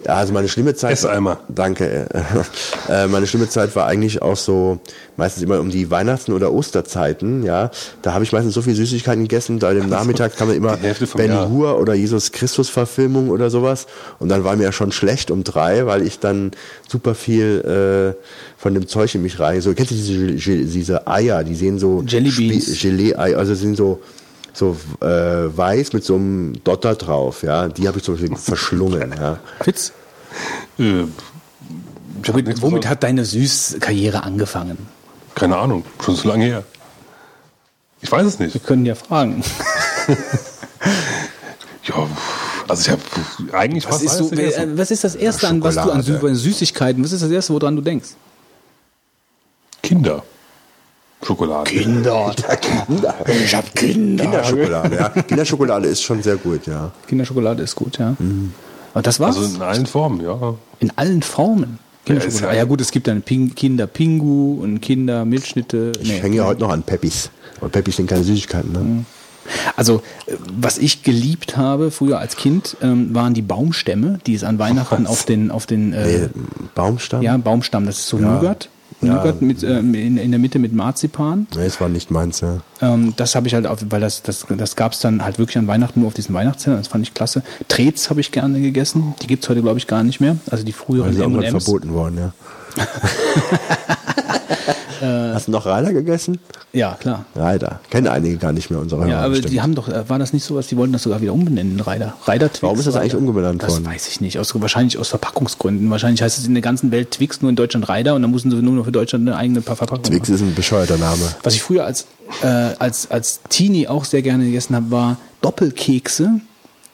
ja, also meine schlimme Zeit. Esseimer. Danke. (laughs) äh, meine schlimme Zeit war eigentlich auch so meistens immer um die Weihnachten oder Osterzeiten, ja. Da habe ich meistens so viel Süßigkeiten gegessen, da im (laughs) Nachmittag kam dann immer Ben Jahr. Hur oder Jesus Christus Verfilmung oder sowas. Und dann war mir ja schon schlecht um drei, weil ich dann super viel äh, von dem Zeug in mich rein. So, kennst du diese, diese Eier, die sehen so Jelly Beans. Spie- Gelee-Ei, also sind so so äh, weiß mit so einem Dotter drauf, ja. Die habe ich zum Beispiel verschlungen, ja. Fitz, äh, womit, womit hat deine Süßkarriere angefangen? Keine Ahnung, schon so lange her. Ich weiß es nicht. Wir können ja fragen. (laughs) Ja, also ich habe eigentlich Was ist, so, äh, was ist das Erste, an was du an Süßigkeiten, was ist das Erste, woran du denkst? Kinder. Schokolade. Kinder. (laughs) Kinder. Ich hab Kinder. Kinderschokolade, ja. Kinderschokolade ist schon sehr gut, ja. Kinderschokolade ist gut, ja. Aber das war's? Also in allen Formen, ja. in allen Formen. Kinderschokolade. Ja, ja- gut, es gibt dann Ping Kinder Pingu und Kinder Milchschnitte. Ich Nee. hänge ja heute noch an Peppis. Und Peppis sind keine Süßigkeiten, ne? Also, äh, was ich geliebt habe früher als Kind, ähm, waren die Baumstämme, die es an Weihnachten auf den, auf den äh, Nee, Baumstamm? ja, Baumstamm, das ist so Ja. Nougat. Ja. Mit, äh, in, in der Mitte mit Marzipan. Nee, das war nicht meins, ja. Ähm, das habe ich halt, auf, weil das, das, das gab es dann halt wirklich an Weihnachten nur auf diesen Weihnachtszellern. Das fand ich klasse. Trets habe ich gerne gegessen. Die gibt's heute, glaube ich, gar nicht mehr. Also die Weil früheren sie irgendwann M&M's. verboten worden, ja. (laughs) Hast du noch Reider gegessen? Ja, klar. Reider. Kennen einige gar nicht mehr unsere Ja, Hörer aber bestimmt. die haben doch, äh, war das nicht so was, die wollten das sogar wieder umbenennen, in Reider. Reider Twix. Warum ist das eigentlich umbenannt Das worden? weiß ich nicht. Aus, wahrscheinlich aus Verpackungsgründen. Wahrscheinlich heißt es in der ganzen Welt Twix, nur in Deutschland Reider und dann mussten sie nur noch für Deutschland eine eigene Pa- Verpackung Twix machen. ist ein bescheuerter Name. Was ich früher als, äh, als, als Teenie auch sehr gerne gegessen habe, war Doppelkekse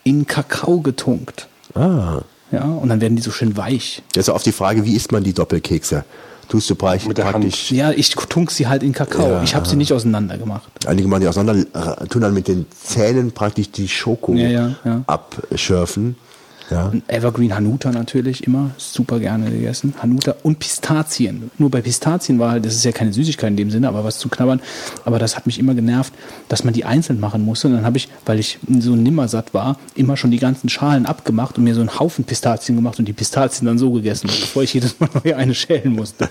in Kakao getunkt. Ah. Ja, und dann werden die so schön weich. Jetzt auf die Frage, wie isst man die Doppelkekse? Tust du praktisch, Mit der Hand. praktisch Ja, ich tunk sie halt in Kakao. Ja. Ich habe sie nicht auseinander gemacht. einige machen die auseinander, äh, tun dann mit den Zähnen praktisch die Schoko Ja, ja, ja. abschürfen. Ja. Evergreen Hanuta natürlich immer super gerne gegessen. Hanuta und Pistazien. Nur bei Pistazien war halt, das ist ja keine Süßigkeit in dem Sinne, aber was zu knabbern. Aber das hat mich immer genervt, dass man die einzeln machen musste. Und dann habe ich, weil ich so nimmersatt war, immer schon die ganzen Schalen abgemacht und mir so einen Haufen Pistazien gemacht und die Pistazien dann so gegessen, bevor ich jedes Mal (laughs) neu eine schälen musste.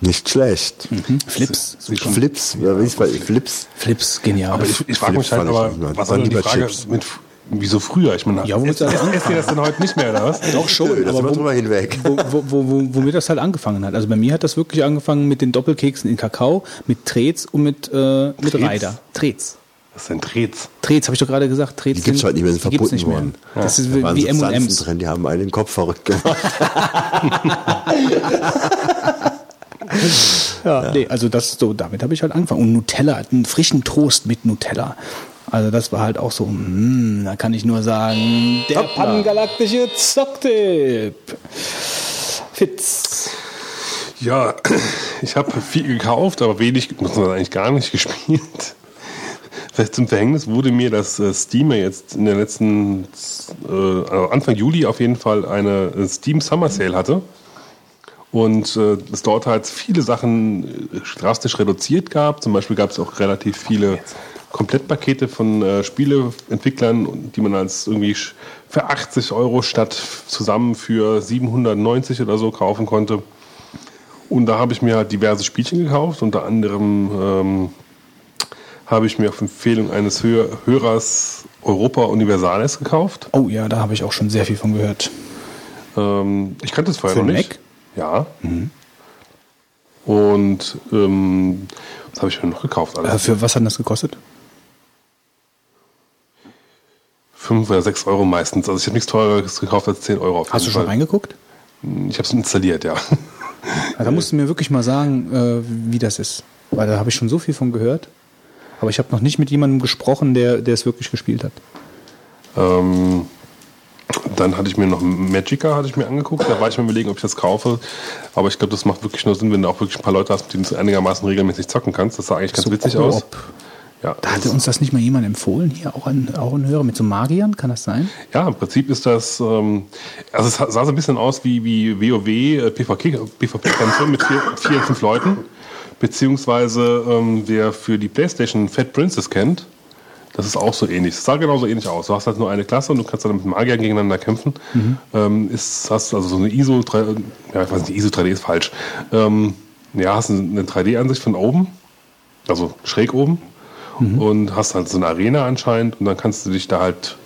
Nicht schlecht. Flips. super. Flips, ja. Flips? Flips, genial. Aber ich, ich frage mich halt, aber was denn die Frage Chips. mit, wieso früher? Ich meine, Ja, womit esst, das esst, esst ihr das denn heute nicht mehr, oder was? (laughs) Doch schon, Nö, das aber wo, drüber hinweg. wo, wo, wo, wo, womit das halt angefangen hat. Also bei mir hat das wirklich angefangen mit den Doppelkeksen in Kakao, mit Trets und mit, äh, mit Trets? Reider. Trets. Das sind Trets. Trets, habe ich doch gerade gesagt. Trets Die gibt's sind- heute nicht mehr, sind die gibt's verboten nicht mehr. worden. Das ist Da waren wie M&M's. drin, die haben einen den Kopf verrückt gemacht. (laughs) Ja, Nee, also das so, damit habe ich halt angefangen. Und Nutella, einen frischen Toast mit Nutella. Also das war halt auch so, mm, da kann ich nur sagen, der pangalaktische Zocktipp. Fitz. Ja, (clears throat) ich habe viel gekauft, aber wenig, muss man eigentlich gar nicht (laughs) gespielt. Vielleicht zum Verhängnis wurde mir, dass äh, Steam jetzt in der letzten, äh, also Anfang Juli auf jeden Fall eine äh, Steam Summer Sale hatte. Und äh, es dort halt viele Sachen äh, drastisch reduziert gab. Zum Beispiel gab es auch relativ viele Komplettpakete von äh, Spieleentwicklern, die man als irgendwie für 80 Euro statt zusammen für 790 oder so kaufen konnte. Und da habe ich mir halt diverse Spielchen gekauft. Unter anderem ähm, habe ich mir auf Empfehlung eines Hör Hörers Europa Universalis gekauft. Oh ja, da habe ich auch schon sehr viel von gehört. Ähm, ich kannte es vorher Für noch nicht. Mac? Ja. Und ähm, was habe ich mir noch gekauft? Äh, für was hat das gekostet? Fünf oder sechs Euro meistens. Also ich habe nichts teureres gekauft als 10 Euro auf jeden Hast du schon Fall. reingeguckt? Ich habe es installiert, ja. (laughs) Also da musst du mir wirklich mal sagen, äh, wie das ist. Weil da habe ich schon so viel von gehört. Aber ich habe noch nicht mit jemandem gesprochen, der, der es wirklich gespielt hat. Ähm, dann hatte ich mir noch Magica hatte ich mir angeguckt. Da war ich mir überlegen, ob ich das kaufe. Aber ich glaube, das macht wirklich nur Sinn, wenn du auch wirklich ein paar Leute hast, mit denen du einigermaßen regelmäßig zocken kannst. Das sah eigentlich ganz So witzig Koop. aus. Ja, Da hatte uns das nicht mal jemand empfohlen, hier auch ein, auch ein Hörer mit so Magiern, kann das sein? Ja, im Prinzip ist das, ähm, also es sah so ein bisschen aus wie, wie WoW, äh, PvP, PvP-Kämpfe mit vier, vier, fünf Leuten. Beziehungsweise, ähm, wer für die Playstation Fat Princess kennt, das ist auch so ähnlich. Es sah genauso ähnlich aus. Du hast halt nur eine Klasse und du kannst dann mit Magiern gegeneinander kämpfen. Ähm, ist, hast also so eine ISO, 3, ja, ich weiß nicht, ISO 3D ist falsch. Ähm, ja, hast eine 3D-Ansicht von oben, also schräg oben. Und hast halt so eine Arena anscheinend und dann kannst du dich da halt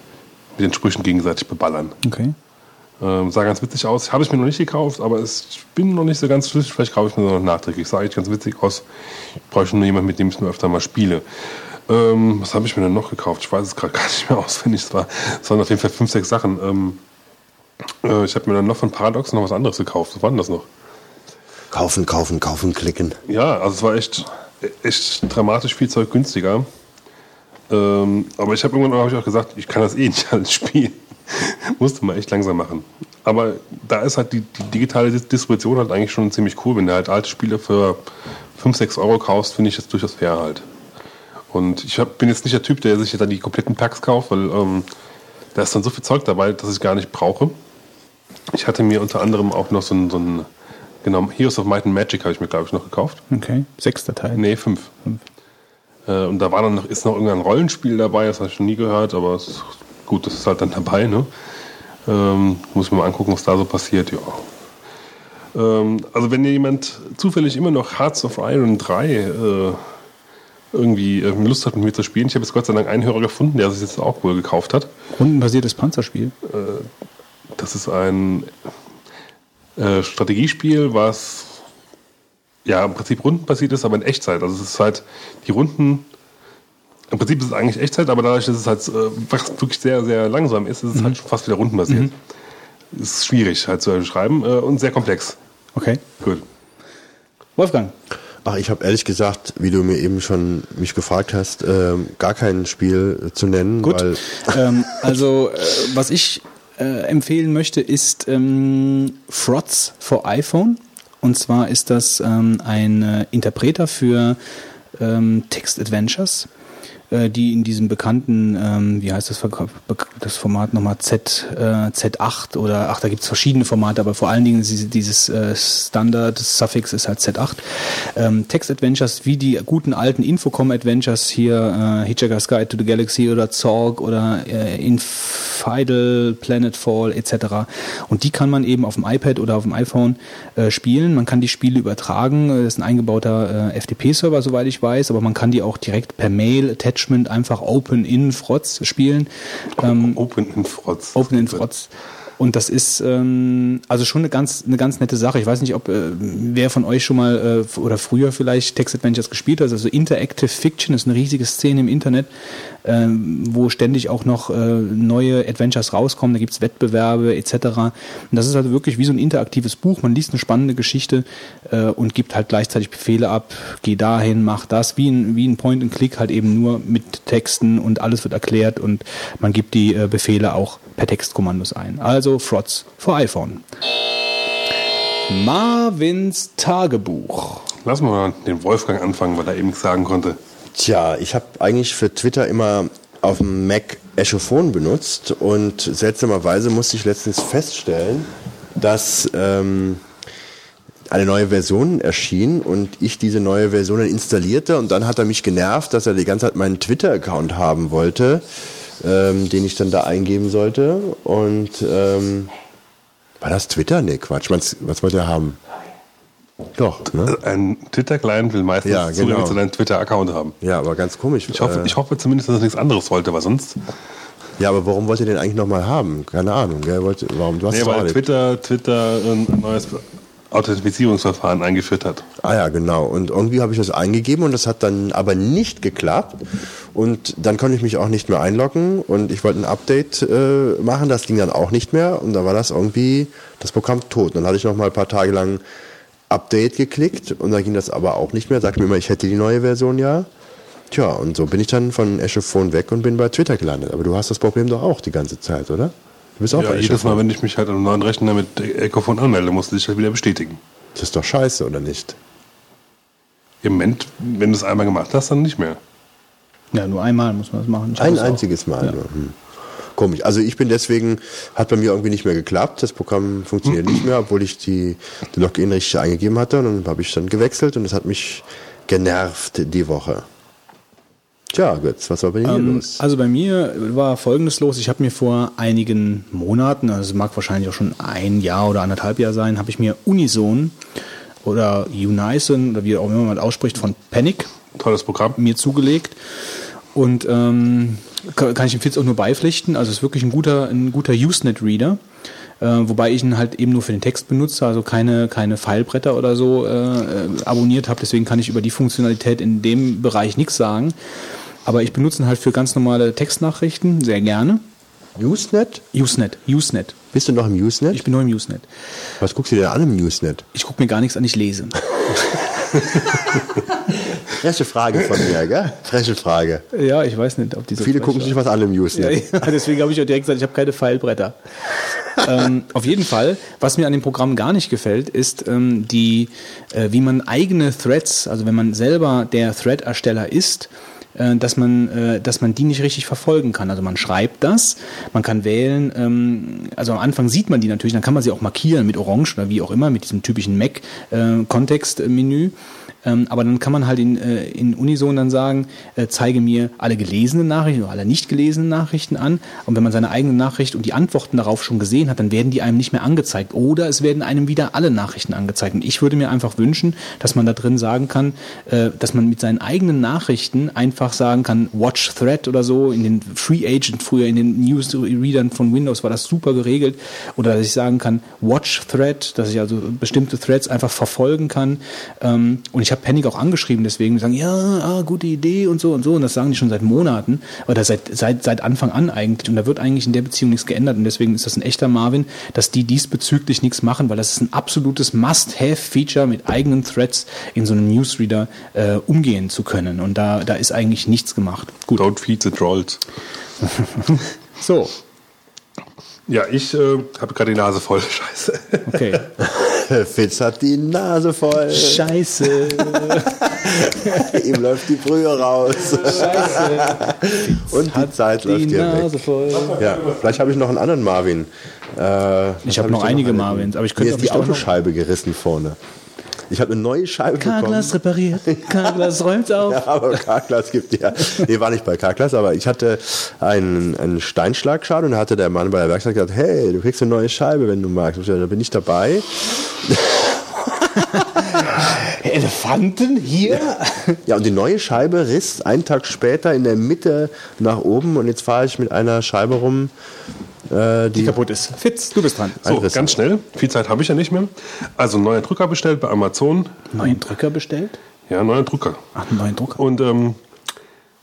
mit den Sprüchen gegenseitig beballern. Okay. Ähm, sah ganz witzig aus. Habe ich mir noch nicht gekauft, aber es, ich bin noch nicht so ganz schlüssig. Vielleicht kaufe ich mir noch nachträglich. Sah eigentlich ganz witzig aus. Ich bräuchte nur jemanden, mit dem ich es mir öfter mal spiele. Ähm, was habe ich mir denn noch gekauft? Ich weiß es gerade (laughs) gar nicht mehr auswendig. Es, war, es waren auf jeden Fall fünf, sechs Sachen. Ähm, äh, ich habe mir dann noch von Paradox noch was anderes gekauft. Was war denn das noch? Kaufen, kaufen, kaufen, klicken. Ja, also es war echt, echt dramatisch viel Zeug günstiger. Ähm, aber ich habe irgendwann hab ich auch gesagt, ich kann das eh nicht (laughs) alles spielen. Musste man echt langsam machen. Aber da ist halt die, die digitale Dis- Distribution halt eigentlich schon ziemlich cool. Wenn du halt alte Spiele für 5, 6 Euro kaufst, finde ich das durchaus fair halt. Und ich hab, bin jetzt nicht der Typ, der sich dann die kompletten Packs kauft, weil ähm, da ist dann so viel Zeug dabei, dass ich gar nicht brauche. Ich hatte mir unter anderem auch noch so ein, so ein genau, Heroes of Might and Magic habe ich mir, glaube ich, noch gekauft. Okay. Sechster Teil. Nee, fünf. Äh, und da war dann noch, ist noch irgendein Rollenspiel dabei, das habe ich schon nie gehört, aber es gut, das ist halt dann dabei, ne? Ähm, muss ich mir mal angucken, was da so passiert, ja. Ähm, also wenn jemand zufällig immer noch Hearts of Iron 3 äh, irgendwie äh, Lust hat, mit mir zu spielen, ich habe jetzt Gott sei Dank einen Hörer gefunden, der sich jetzt auch wohl gekauft hat. Rundenbasiertes Panzerspiel. Das ist ein äh, Strategiespiel, was ja im Prinzip rundenbasiert ist, aber in Echtzeit. Also es ist halt die Runden. Im Prinzip ist es eigentlich Echtzeit, aber dadurch, dass es halt äh, wirklich sehr, sehr langsam ist, ist es halt schon fast wieder rundenbasiert. Ist schwierig halt zu beschreiben äh, und sehr komplex. Okay. Gut. Wolfgang. Ach, ich habe ehrlich gesagt, wie du mir eben schon mich gefragt hast, ähm, gar kein Spiel zu nennen, Gut. weil ähm, also, äh, was ich äh, empfehlen möchte, ist ähm, Frots for iPhone. Und zwar ist das ähm, ein äh, Interpreter für ähm, Text-Adventures, äh, die in diesem bekannten, ähm, wie heißt das, das Format nochmal Z, äh, Z8 oder, ach, da gibt's verschiedene Formate, aber vor allen Dingen dieses, äh, Standard-Suffix ist halt Z8. Ähm, Text-Adventures wie die guten alten Infocom-Adventures hier, äh, Hitchhiker's Guide to the Galaxy oder Zorg oder äh, Infidel, Planetfall etc. Und die kann man eben auf dem iPad oder auf dem iPhone äh, spielen. Man kann die Spiele übertragen. Das ist ein eingebauter äh, FTP-Server, soweit ich weiß, aber man kann die auch direkt per Mail, Attachment, einfach Open in Frotz spielen. Ähm, Open in Frotz. Open in Frotz. Und das ist ähm, also schon eine ganz, eine ganz nette Sache. Ich weiß nicht, ob äh, wer von euch schon mal äh, oder früher vielleicht Text Adventures gespielt hat. Also Interactive Fiction ist eine riesige Szene im Internet, ähm, wo ständig auch noch äh, neue Adventures rauskommen. Da gibt's Wettbewerbe etc. Und das ist also wirklich wie so ein interaktives Buch. Man liest eine spannende Geschichte äh, und gibt halt gleichzeitig Befehle ab. Geh dahin, mach das. Wie ein, wie ein Point-and-Click halt eben nur mit Texten und alles wird erklärt und man gibt die äh, Befehle auch per Textkommandos ein. Also Frots for iPhone. Marvins Tagebuch. Lass mal den Wolfgang anfangen, weil er eben nichts sagen konnte. Tja, ich habe eigentlich für Twitter immer auf dem Mac Echophon benutzt und seltsamerweise musste ich letztens feststellen, dass ähm, eine neue Version erschien und ich diese neue Version installierte und dann hat er mich genervt, dass er die ganze Zeit meinen Twitter-Account haben wollte, ähm, den ich dann da eingeben sollte und ähm, war das Twitter? Nee, Quatsch. Was wollte er haben? Doch, ne? Ein Twitter-Client will meistens Ja, genau. zu deinem Twitter-Account haben. Ja, aber ganz komisch. Ich hoffe, Äh, ich hoffe zumindest, dass er nichts anderes wollte, weil sonst. Ja, aber warum wollt ihr den eigentlich nochmal haben? Keine Ahnung. Gell? Wollte, warum? Du hast Nee, weil. Twitter, Twitter ein neues Authentifizierungsverfahren eingeführt hat. Ah ja, genau. Und irgendwie habe ich das eingegeben und das hat dann aber nicht geklappt. Und dann konnte ich mich auch nicht mehr einloggen und ich wollte ein Update äh, machen, das ging dann auch nicht mehr und dann war das irgendwie das Programm tot. Dann hatte ich noch mal ein paar Tage lang Update geklickt und dann ging das aber auch nicht mehr. Sagt mir immer, ich hätte die neue Version ja. Tja, und so bin ich dann von Echophone weg und bin bei Twitter gelandet. Aber du hast das Problem doch auch die ganze Zeit, oder? Du bist auch Ja, bei jedes Mal, Echophone. wenn ich mich halt an einem neuen Rechner mit Ecofon anmelde, musste ich das wieder bestätigen. Das ist doch scheiße, oder nicht? Im Moment, wenn du es einmal gemacht hast, dann nicht mehr. Ja, nur einmal muss man das machen. Ich Ein das auch. einziges Mal Ja. nur. Hm. Komisch. Also ich bin deswegen, hat bei mir irgendwie nicht mehr geklappt. Das Programm funktioniert nicht mehr, obwohl ich die, die Login richtig eingegeben hatte. Und dann habe ich dann gewechselt und das hat mich genervt die Woche. Tja, Götz, was war bei dir Ähm, los? also bei mir war Folgendes los. Ich habe mir vor einigen Monaten, also es mag wahrscheinlich auch schon ein Jahr oder anderthalb Jahr sein, habe ich mir Unison oder Unison oder wie auch immer man das ausspricht von Panic Tolles Programm. mir zugelegt. Und ähm, kann ich dem Fitz auch nur beipflichten. Also es ist wirklich ein guter, ein guter Usenet-Reader. Äh, wobei ich ihn halt eben nur für den Text benutze, also keine, keine Pfeilbretter oder so äh, äh, abonniert habe. Deswegen kann ich über die Funktionalität in dem Bereich nichts sagen. Aber ich benutze ihn halt für ganz normale Textnachrichten sehr gerne. Usenet? Usenet, Usenet. Bist du noch im Usenet? Ich bin nur im Usenet. was guckst du dir an im Usenet? Ich gucke mir gar nichts an, ich lese. (laughs) Freche Frage von mir, gell? Freche Frage. Ja, ich weiß nicht, ob diese Viele gucken sich was an im Ja, Usenet. ja, deswegen habe ich auch direkt gesagt, ich habe keine Pfeilbretter. (laughs) ähm, auf jeden Fall, was mir an dem Programm gar nicht gefällt, ist ähm, die, äh, wie man eigene Threads, also wenn man selber der Thread-Ersteller ist, äh, dass man, äh, dass man die nicht richtig verfolgen kann. Also man schreibt das, man kann wählen, ähm, also am Anfang sieht man die natürlich, dann kann man sie auch markieren mit Orange oder wie auch immer, mit diesem typischen Mac-Kontextmenü. Ähm, aber dann kann man halt in, äh, in Unison dann sagen, äh, zeige mir alle gelesenen Nachrichten oder alle nicht gelesenen Nachrichten an. Und wenn man seine eigene Nachricht und die Antworten darauf schon gesehen hat, dann werden die einem nicht mehr angezeigt. Oder es werden einem wieder alle Nachrichten angezeigt. Und ich würde mir einfach wünschen, dass man da drin sagen kann, äh, dass man mit seinen eigenen Nachrichten einfach sagen kann, Watch Thread oder so. In den Free Agent früher, in den Newsreadern von Windows war das super geregelt. Oder dass ich sagen kann, Watch Thread, dass ich also bestimmte Threads einfach verfolgen kann. Ähm, und ich habe Panic auch angeschrieben, deswegen die sagen, ja, ah, gute Idee und so und so. Und das sagen die schon seit Monaten oder seit, seit, seit Anfang an eigentlich. Und da wird eigentlich in der Beziehung nichts geändert. Und deswegen ist das ein echter Marvin, dass die diesbezüglich nichts machen, weil das ist ein absolutes Must-Have-Feature, mit eigenen Threads in so einem Newsreader äh, umgehen zu können. Und da, da ist eigentlich nichts gemacht. Gut. Don't feed the trolls. (laughs) So, Ja, ich äh, habe gerade die Nase voll. (laughs) Scheiße. okay. (laughs) Fitz hat die Nase voll. Scheiße. (laughs) Ihm läuft die Brühe raus. Scheiße. (laughs) Und die Zeit läuft Die hier Nase weg. voll. Ja, vielleicht habe ich noch einen anderen Marvin. Äh, Ich habe noch da einige? Marvins, aber ich Mir könnte ist die Autoscheibe gerissen vorne. Ich habe eine neue Scheibe bekommen. Carglass repariert. (laughs) Carglass räumt auf. Ja, aber Carglass gibt ja. Nee, war nicht bei Carglass, aber ich hatte einen, einen Steinschlagschaden und da hatte der Mann bei der Werkstatt gesagt, hey, du kriegst eine neue Scheibe, wenn du magst. Und ich, Da bin ich dabei. (laughs) Elefanten hier? Ja, und die neue Scheibe riss einen Tag später in der Mitte nach oben und jetzt fahre ich mit einer Scheibe rum, äh, die, Die kaputt ist. Fitz, du bist dran. So, Einriss. ganz schnell. Viel Zeit habe ich ja nicht mehr. Also neuer Drucker bestellt bei Amazon. Neuen Drücker bestellt? Ja, neuer Drucker. Ach, einen neuen Drucker. Und ähm,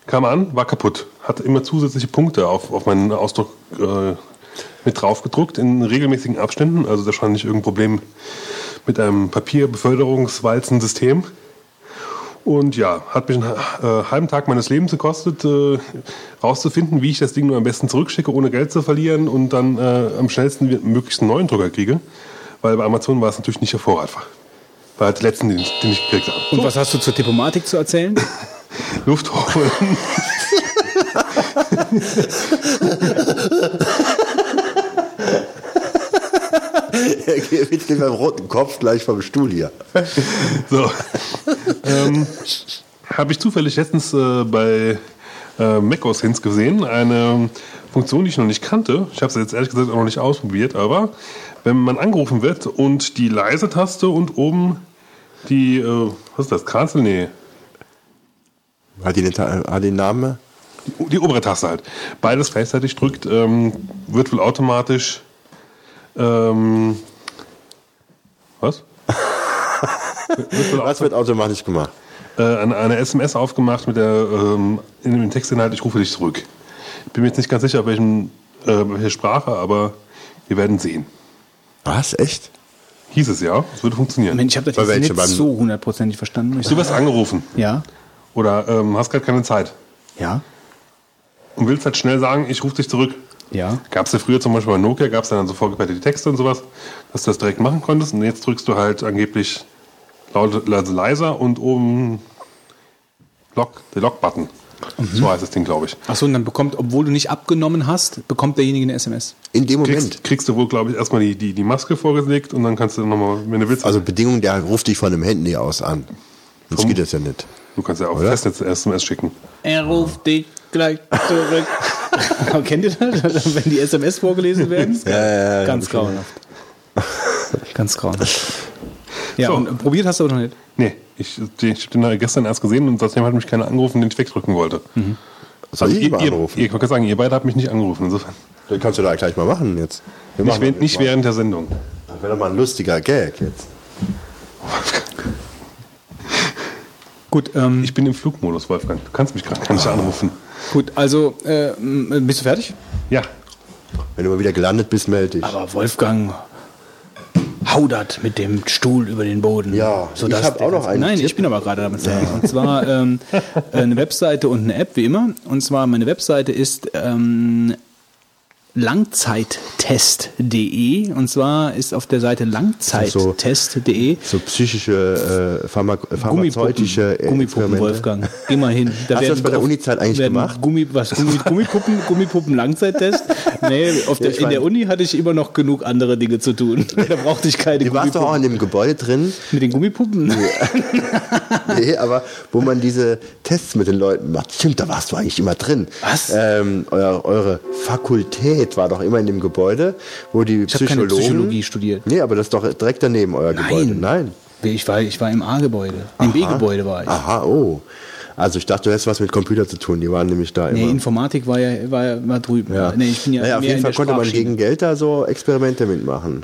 kam an, war kaputt. Hat immer zusätzliche Punkte auf, auf meinen Ausdruck äh, mit drauf gedruckt in regelmäßigen Abständen. Also wahrscheinlich irgendein Problem mit einem Papierbeförderungswalzensystem. Und ja, hat mich einen äh, halben Tag meines Lebens gekostet, äh, rauszufinden, wie ich das Ding nur am besten zurückschicke, ohne Geld zu verlieren und dann äh, am schnellsten möglichst einen neuen Drucker kriege. Weil bei Amazon war es natürlich nicht der Vorrat. War halt der letzten, den ich, den ich gekriegt habe. Und was hast du zur Diplomatik zu erzählen? (laughs) Luft holen. (laughs) (laughs) Er geht mit dem roten Kopf gleich vom Stuhl hier. So. ähm, Habe ich zufällig letztens äh, bei äh, MacOS Hints gesehen, eine Funktion, die ich noch nicht kannte. Ich habe es jetzt ehrlich gesagt auch noch nicht ausprobiert, aber wenn man angerufen wird und die leise Taste und oben die, äh, was ist das, Kanzel? Nee, Hat die, den, hat die Name? die, die obere Taste halt. Beides gleichzeitig drückt, ähm, wird wohl automatisch, ähm, was? Was wird automatisch gemacht? äh, eine, eine SMS aufgemacht mit der ähm, in dem Textinhalt, ich rufe dich zurück. Ich bin mir jetzt nicht ganz sicher, welchen, äh, welche Sprache, aber wir werden sehen. Was? Echt? Hieß es ja, es würde funktionieren. Mensch, ich habe das Bei jetzt nicht so hundertprozentig verstanden. Du wirst angerufen Ja, oder ähm, hast gerade keine Zeit ja, und willst halt schnell sagen, ich rufe dich zurück. Ja. Gab es ja früher zum Beispiel bei Nokia, gab es dann so vorgefertigte Texte und sowas, dass du das direkt machen konntest. Und jetzt drückst du halt angeblich laut, also leiser und oben Lock, der Lock-Button. So heißt das Ding, glaube ich. Achso, und dann bekommt, obwohl du nicht abgenommen hast, bekommt derjenige eine SMS. In dem Moment. Kriegst, kriegst du wohl, glaube ich, erstmal die, die, die Maske vorgelegt und dann kannst du nochmal, wenn du willst, Also Bedingung, der ruft dich von einem Handy aus an. Sonst geht das ja nicht. du kannst ja auch Oder? Festnetz SMS schicken. Er ruft dich gleich zurück. (laughs) Kennt ihr das? (laughs) Wenn die SMS vorgelesen werden? Ja, ja, ja, Ganz grauenhaft. Ganz grauenhaft. Ja, So. und probiert hast du aber noch nicht. Nee, ich, ich habe den gestern erst gesehen und seitdem hat mich keiner angerufen, den ich wegdrücken wollte. Soll Also ich ihr, mal ihr, anrufen? ihr, ich wollte gerade sagen, ihr beide habt mich nicht angerufen. Insofern. Dann kannst du da gleich mal machen jetzt. Wir Nicht, machen während- das nicht während der Sendung. Das wäre doch mal ein lustiger Gag jetzt. (laughs) Gut, ähm, Ich bin im Flugmodus, Wolfgang. Du kannst mich gerade gar nicht anrufen. Gut, also äh, bist du fertig? Ja, Wenn du mal wieder gelandet bist, melde dich. Aber Wolfgang haudert mit dem Stuhl über den Boden. Ja, ich hab der auch noch einen Nein, Tipp. ich bin aber gerade damit fertig. Und zwar ähm, (laughs) eine Webseite und eine App, wie immer. Und zwar meine Webseite ist ähm, langzeittest.de und zwar ist auf der Seite langzeittest.de So psychische, äh, Pharma pharmazeutische Gummipuppen, Experimente. Wolfgang. Geh mal hin. Da Hast du das bei der Uni-Zeit eigentlich gemacht? Gummi, was, Gummi, Gummipuppen, Gummipuppen Langzeittest? Nee, der, ich in der Uni hatte ich immer noch genug andere Dinge zu tun. (laughs) Da brauchte ich keine Du warst doch auch in dem Gebäude drin, Mit den Gummipuppen? (laughs) nee, aber wo man diese Tests mit den Leuten macht. Stimmt, da warst du eigentlich immer drin. Was? Ähm, euer, eure Fakultät war doch immer in dem Gebäude, wo die Ich habe keine Psychologen... Psychologie studiert. Nee, aber das ist doch direkt daneben euer Gebäude. Nein. Ich war, ich war im A-Gebäude. Im B-Gebäude war ich. Aha, oh. Also ich dachte, du hättest was mit Computer zu tun. Die waren nämlich da Nee, immer. Informatik war ja, war ja war drüben. ja. Nee, ich bin ja naja, auf jeden Fall konnte man gegen Geld da so Experimente mitmachen.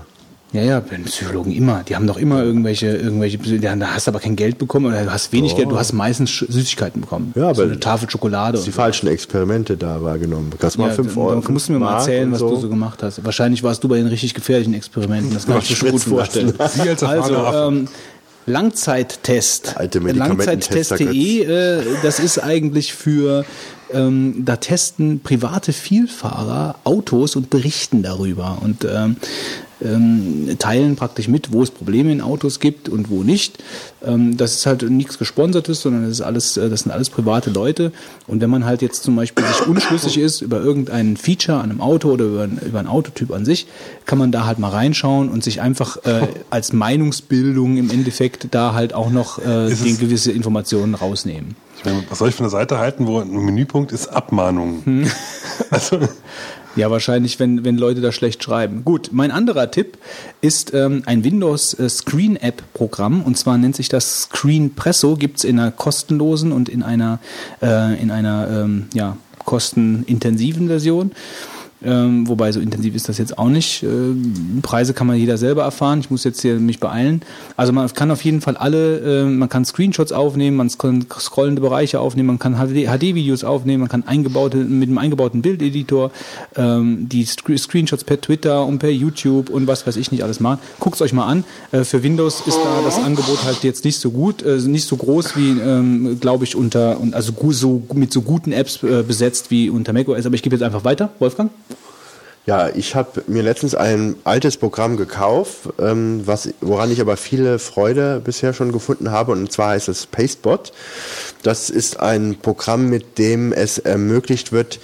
Ja, ja, bei den Psychologen immer. Die haben doch immer irgendwelche, irgendwelche, ja, da hast du aber kein Geld bekommen oder du hast wenig Geld, du hast meistens Süßigkeiten bekommen. Ja, so aber eine Tafel Schokolade. Die so. falschen Experimente da wahrgenommen. Du hast mal Ja, fünf Euro. dann musst du mir mal erzählen, was du so gemacht hast. Wahrscheinlich warst du bei den richtig gefährlichen Experimenten. Das kann ich mir schon gut vorstellen. (laughs) Sie als Also, ähm, Langzeittest. Langzeittest.de, äh, das ist eigentlich für, ähm, da testen private Vielfahrer Autos und berichten darüber und ähm, ähm, teilen praktisch mit, wo es Probleme in Autos gibt und wo nicht. Ähm, das ist halt nichts Gesponsertes, sondern das ist alles, äh, das sind alles private Leute. Und wenn man halt jetzt zum Beispiel sich unschlüssig ist über irgendein Feature an einem Auto oder über, über einen Autotyp an sich, kann man da halt mal reinschauen und sich einfach äh, (laughs) als Meinungsbildung im Endeffekt da halt auch noch äh, gewisse Informationen rausnehmen. Was soll ich von der Seite halten, wo ein Menüpunkt ist Abmahnung? Hm. (laughs) Also, Ja, wahrscheinlich, wenn, wenn Leute da schlecht schreiben. Gut, mein anderer Tipp ist ähm, ein Windows äh, Screen App Programm und zwar nennt sich das Screenpresso, gibt's in einer kostenlosen und in einer, äh, in einer ähm, ja, kostenintensiven Version. Ähm, wobei so intensiv ist das jetzt auch nicht. Ähm, Preise kann man jeder selber erfahren. Ich muss jetzt hier mich beeilen. Also man kann auf jeden Fall alle, äh, man kann Screenshots aufnehmen, man kann scrollende Bereiche aufnehmen, man kann HD-Videos aufnehmen, man kann eingebaute, mit einem eingebauten Bildeditor ähm, die Sc Screenshots per Twitter und per YouTube und was weiß ich nicht alles machen. Guckt's euch mal an. Äh, für Windows ist da das Angebot halt jetzt nicht so gut, äh, nicht so groß wie, ähm, glaube ich, unter und also so mit so guten Apps äh, besetzt wie unter macOS. Aber ich gebe jetzt einfach weiter, Wolfgang. Ja, ich habe mir letztens ein altes Programm gekauft, ähm, was, woran ich aber viele Freude bisher schon gefunden habe, und zwar heißt es Pastebot. Das ist ein Programm, mit dem es ermöglicht wird,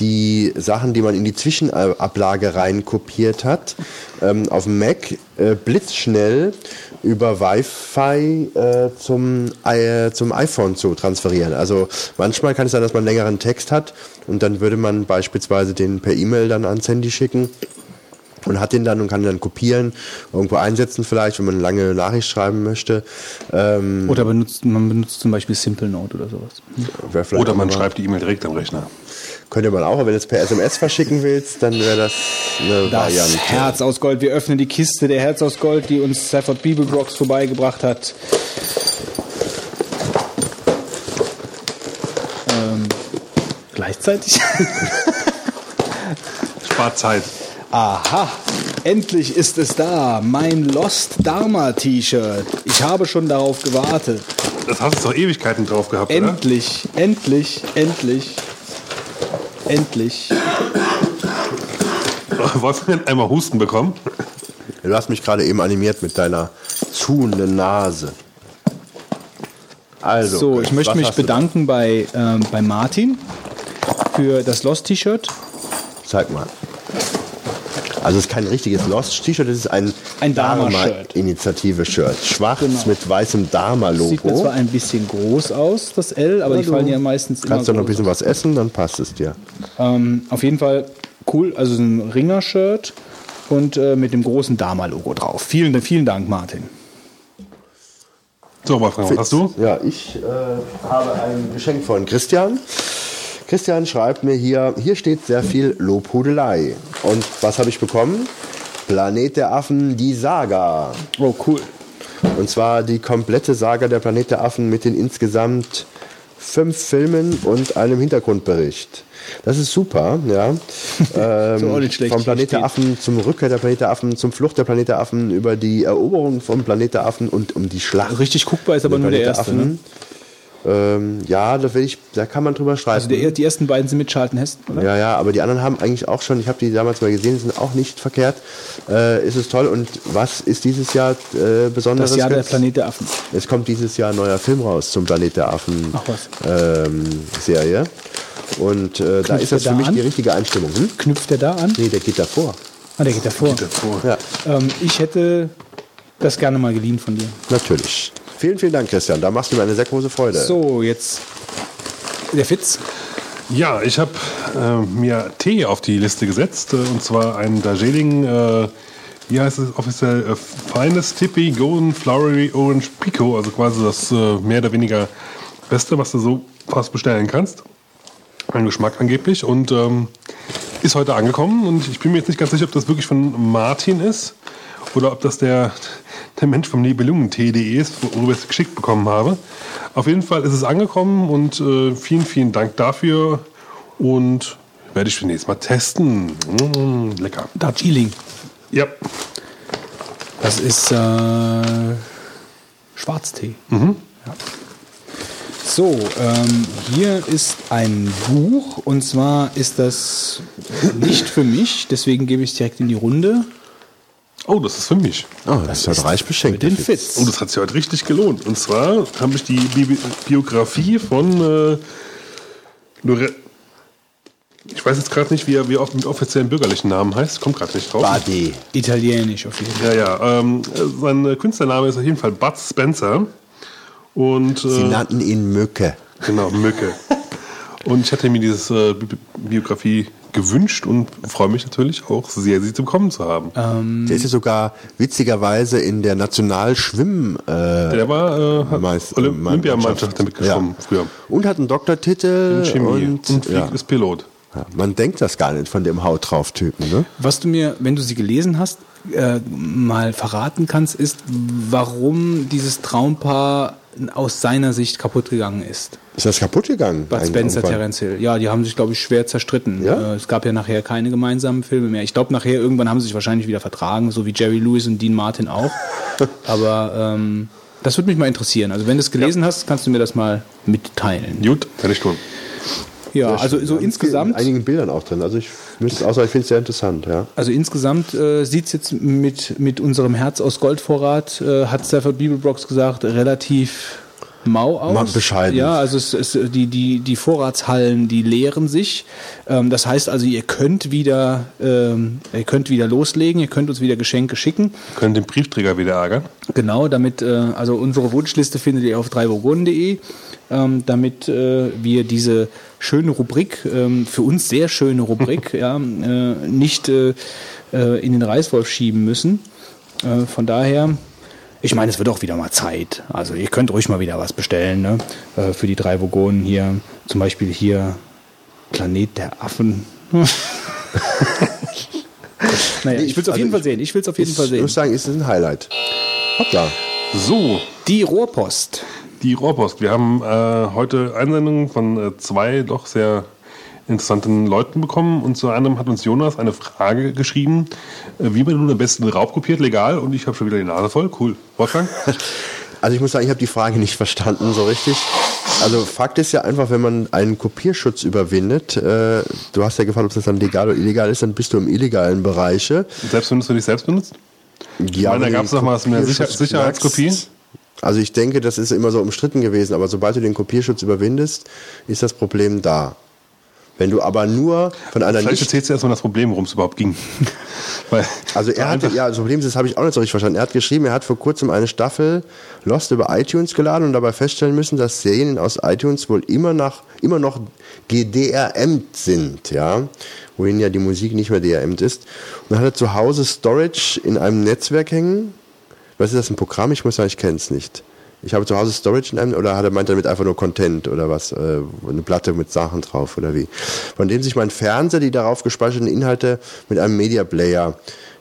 die Sachen, die man in die Zwischenablage rein kopiert hat, ähm, auf dem Mac äh, blitzschnell über Wi-Fi äh, zum, äh, zum iPhone zu transferieren. Also manchmal kann es sein, dass man einen längeren Text hat und dann würde man beispielsweise den per E-Mail dann ans Handy schicken und hat den dann und kann den dann kopieren, irgendwo einsetzen vielleicht, wenn man eine lange Nachricht schreiben möchte. Ähm, Oder benutzt, man benutzt zum Beispiel Simple Note oder sowas. oder man schreibt die E-Mail direkt am Rechner. Könnte man auch, aber wenn du es per SMS verschicken willst, dann wäre das eine Das Variante. Herz aus Gold. Wir öffnen die Kiste der Herz aus Gold, die uns Stafford Bibelbrox vorbeigebracht hat. Ähm, gleichzeitig? (laughs) Spart Zeit. Aha. Endlich ist es da, mein Lost Dharma T-Shirt. Ich habe schon darauf gewartet. Das hast du doch Ewigkeiten drauf gehabt, oder? Endlich, endlich, endlich. (laughs) Wolfgang einmal Husten bekommen. Du hast mich gerade eben animiert mit deiner zuhenden Nase. Also, So, ich möchte mich bedanken bei, ähm, bei Martin für das Lost T-Shirt. Zeig mal. Also es ist kein richtiges Lost-T-Shirt, es ist ein, Ein Dharma-Shirt. Initiative-Shirt. Schwarz Genau. mit weißem Sieht mir zwar Dharma-Logo. ein bisschen groß aus, das L, aber die du fallen ja meistens immer Kannst du noch ein bisschen was essen, dann passt es dir. Ähm, auf jeden Fall cool, also so ein Ringer-Shirt und äh, mit dem großen Dharma-Logo drauf. Vielen, vielen Dank, Martin. So, Wolfgang, was hast du? Ja, ich äh, habe ein Geschenk von Christian. Christian schreibt mir hier, hier steht sehr viel Lobhudelei. Und was habe ich bekommen? Planet der Affen, die Saga. Oh, cool. Und zwar die komplette Saga der Planet der Affen mit den insgesamt fünf Filmen und einem Hintergrundbericht. Das ist super, ja. (laughs) Ähm, auch nicht schlecht, vom Planet der. Affen zum Rückkehr der Planet der Affen, zum Flucht der Planet der Affen, über die Eroberung vom Planet der Affen und um die Schlacht. Richtig guckbar ist aber nur der erste. Ne? Ähm, ja, da, will ich, da kann man drüber streiten. Also der, die ersten beiden sind mit Charlton Heston, oder? Ja, ja, aber die anderen haben eigentlich auch schon, ich habe die damals mal gesehen, sind auch nicht verkehrt. Äh, ist es toll. Und was ist dieses Jahr äh, Besonderes? Das Jahr der? Planet der Affen. Es kommt dieses Jahr ein neuer Film raus zum Planet der Affen ähm, Serie. Und äh, da ist das der für da mich an? die richtige Einstimmung. Hm? Knüpft der da an? Nee, der geht davor. Ah, der geht davor. Davor. Ja, Ähm, ich hätte das gerne mal geliehen von dir. natürlich. Vielen, vielen Dank, Christian. Da machst du mir eine sehr große Freude. So, jetzt der Fitz. Ja, ich habe äh, mir Tee auf die Liste gesetzt. Äh, und zwar einen Darjeeling, äh, wie heißt es offiziell? Äh, Feines Tippy Golden Flowery Orange Pico. Also quasi das äh, mehr oder weniger Beste, was du so fast bestellen kannst. Ein Geschmack angeblich. Und ähm, ist heute angekommen. Und ich bin mir jetzt nicht ganz sicher, ob das wirklich von Martin ist. Oder ob das der, der Mensch vom Nibelungen.de ist, worüber ich es geschickt bekommen habe. Auf jeden Fall ist es angekommen und äh, vielen, vielen Dank dafür. Und werde ich demnächst mal testen. Mm, lecker. Darjeeling. Ja, Das ist äh, Schwarztee. Ja. So, ähm, hier ist ein Buch und zwar ist das nicht für mich, deswegen gebe ich es direkt in die Runde. Oh, das ist für mich. Oh, das ist halt reich beschenkt. Den Fitz. Fitz. Oh, das hat sich heute richtig gelohnt. Und zwar habe ich die Bi Biografie von äh, Lore Ich weiß jetzt gerade nicht, wie er, wie er oft mit offiziellen bürgerlichen Namen heißt. Kommt gerade nicht drauf. Badi. Italienisch auf jeden Fall. Ja, ja. Ähm, sein Künstlername ist auf jeden Fall Bud Spencer. Und Sie äh, nannten ihn Mücke. genau, Mücke. (laughs) und ich hatte mir diese äh, Bi Biografie gewünscht und freue mich natürlich auch sehr, sie zu bekommen zu haben. Der ist ja sogar witzigerweise in der Nationalschwimm äh, Der war äh, Meist- Ma- Olympiamannschaft damit geschwommen Ja. früher. und hat einen Doktortitel Chemie und, und, ja. ist Pilot. Ja, man denkt das gar nicht von dem Haut drauf Typen, ne? Was du mir, wenn du sie gelesen hast, äh, mal verraten kannst, ist, warum dieses Traumpaar aus seiner Sicht kaputt gegangen ist. Ist das kaputt gegangen? Bud Spencer? Terence Hill. Ja, die haben sich, glaube ich, schwer zerstritten. Ja? Äh, es gab ja nachher keine gemeinsamen Filme mehr. Ich glaube, nachher irgendwann haben sie sich wahrscheinlich wieder vertragen, so wie Jerry Lewis und Dean Martin auch. (laughs) Aber ähm, das würde mich mal interessieren. Also wenn du es gelesen hast, kannst du mir das mal mitteilen. Gut, werde ich tun. Ja, Sehr also schön. so Ja, insgesamt. In einigen Bildern auch drin. Also ich müsste, außer ich finde es sehr interessant, ja. Also insgesamt äh, sieht es jetzt mit, mit unserem Herz aus Goldvorrat, äh, hat Stafford Bibelbrox gesagt, relativ mau aus. Mal bescheiden. Ja, also es, es, die, die, die Vorratshallen, die leeren sich. Ähm, das heißt also, ihr könnt wieder, ähm, ihr könnt wieder loslegen, ihr könnt uns wieder Geschenke schicken. Können den Briefträger wieder ärgern. Genau, damit, äh, also unsere Wunschliste findet ihr auf dreivogonen.de, ähm, damit äh, wir diese schöne Rubrik, ähm, für uns sehr schöne Rubrik, (laughs) ja, äh, nicht äh, äh, in den Reißwolf schieben müssen. Äh, von daher, ich meine, es wird auch wieder mal Zeit. Also ihr könnt ruhig mal wieder was bestellen, ne? Äh, für die drei Vogonen hier. Zum Beispiel hier Planet der Affen. (laughs) naja, ich will es auf Also jeden Fall ich- sehen. Ich will es auf jeden Fall Ich sehen. muss sagen, ist es ein Highlight. Hoppla. So, Die Rohrpost. Die Rohrpost. Wir haben äh, heute Einsendungen von äh, zwei doch sehr interessanten Leuten bekommen. Und zu einem hat uns Jonas eine Frage geschrieben, äh, wie man nun am besten Raub kopiert, legal. Und ich habe schon wieder die Nase voll. Cool. Wolfgang? (laughs) Also ich muss sagen, ich habe die Frage nicht verstanden so richtig. Also Fakt ist ja einfach, wenn man einen Kopierschutz überwindet, äh, du hast ja gefragt, ob das dann legal oder illegal ist, dann bist du im illegalen Bereiche. Selbst wenn du es dich selbst benutzt? Ja, meine, da wenn gab's du doch mal was mit einer Sicher- Sicherheitskopie? Also ich denke, das ist immer so umstritten gewesen, aber sobald du den Kopierschutz überwindest, ist das Problem da. Wenn du aber nur von einer Vielleicht nicht erzählst du erstmal das Problem, worum es überhaupt ging. (laughs) Weil, Also er hatte, ja, das Problem ist, das habe ich auch nicht so richtig verstanden. Er hat geschrieben, er hat vor kurzem eine Staffel Lost über iTunes geladen und dabei feststellen müssen, dass Serien aus iTunes wohl immer nach, immer noch GDRMt sind, ja. Wohin ja die Musik nicht mehr DRMt ist. Und dann hat er zu Hause Storage in einem Netzwerk hängen. Was ist das, ein Programm? Ich muss sagen, ich kenne es nicht. Ich habe zu Hause Storage in einem, oder hat er meint damit einfach nur Content oder was, äh, eine Platte mit Sachen drauf oder wie? Von dem sich mein Fernseher die darauf gespeicherten Inhalte mit einem Media Player,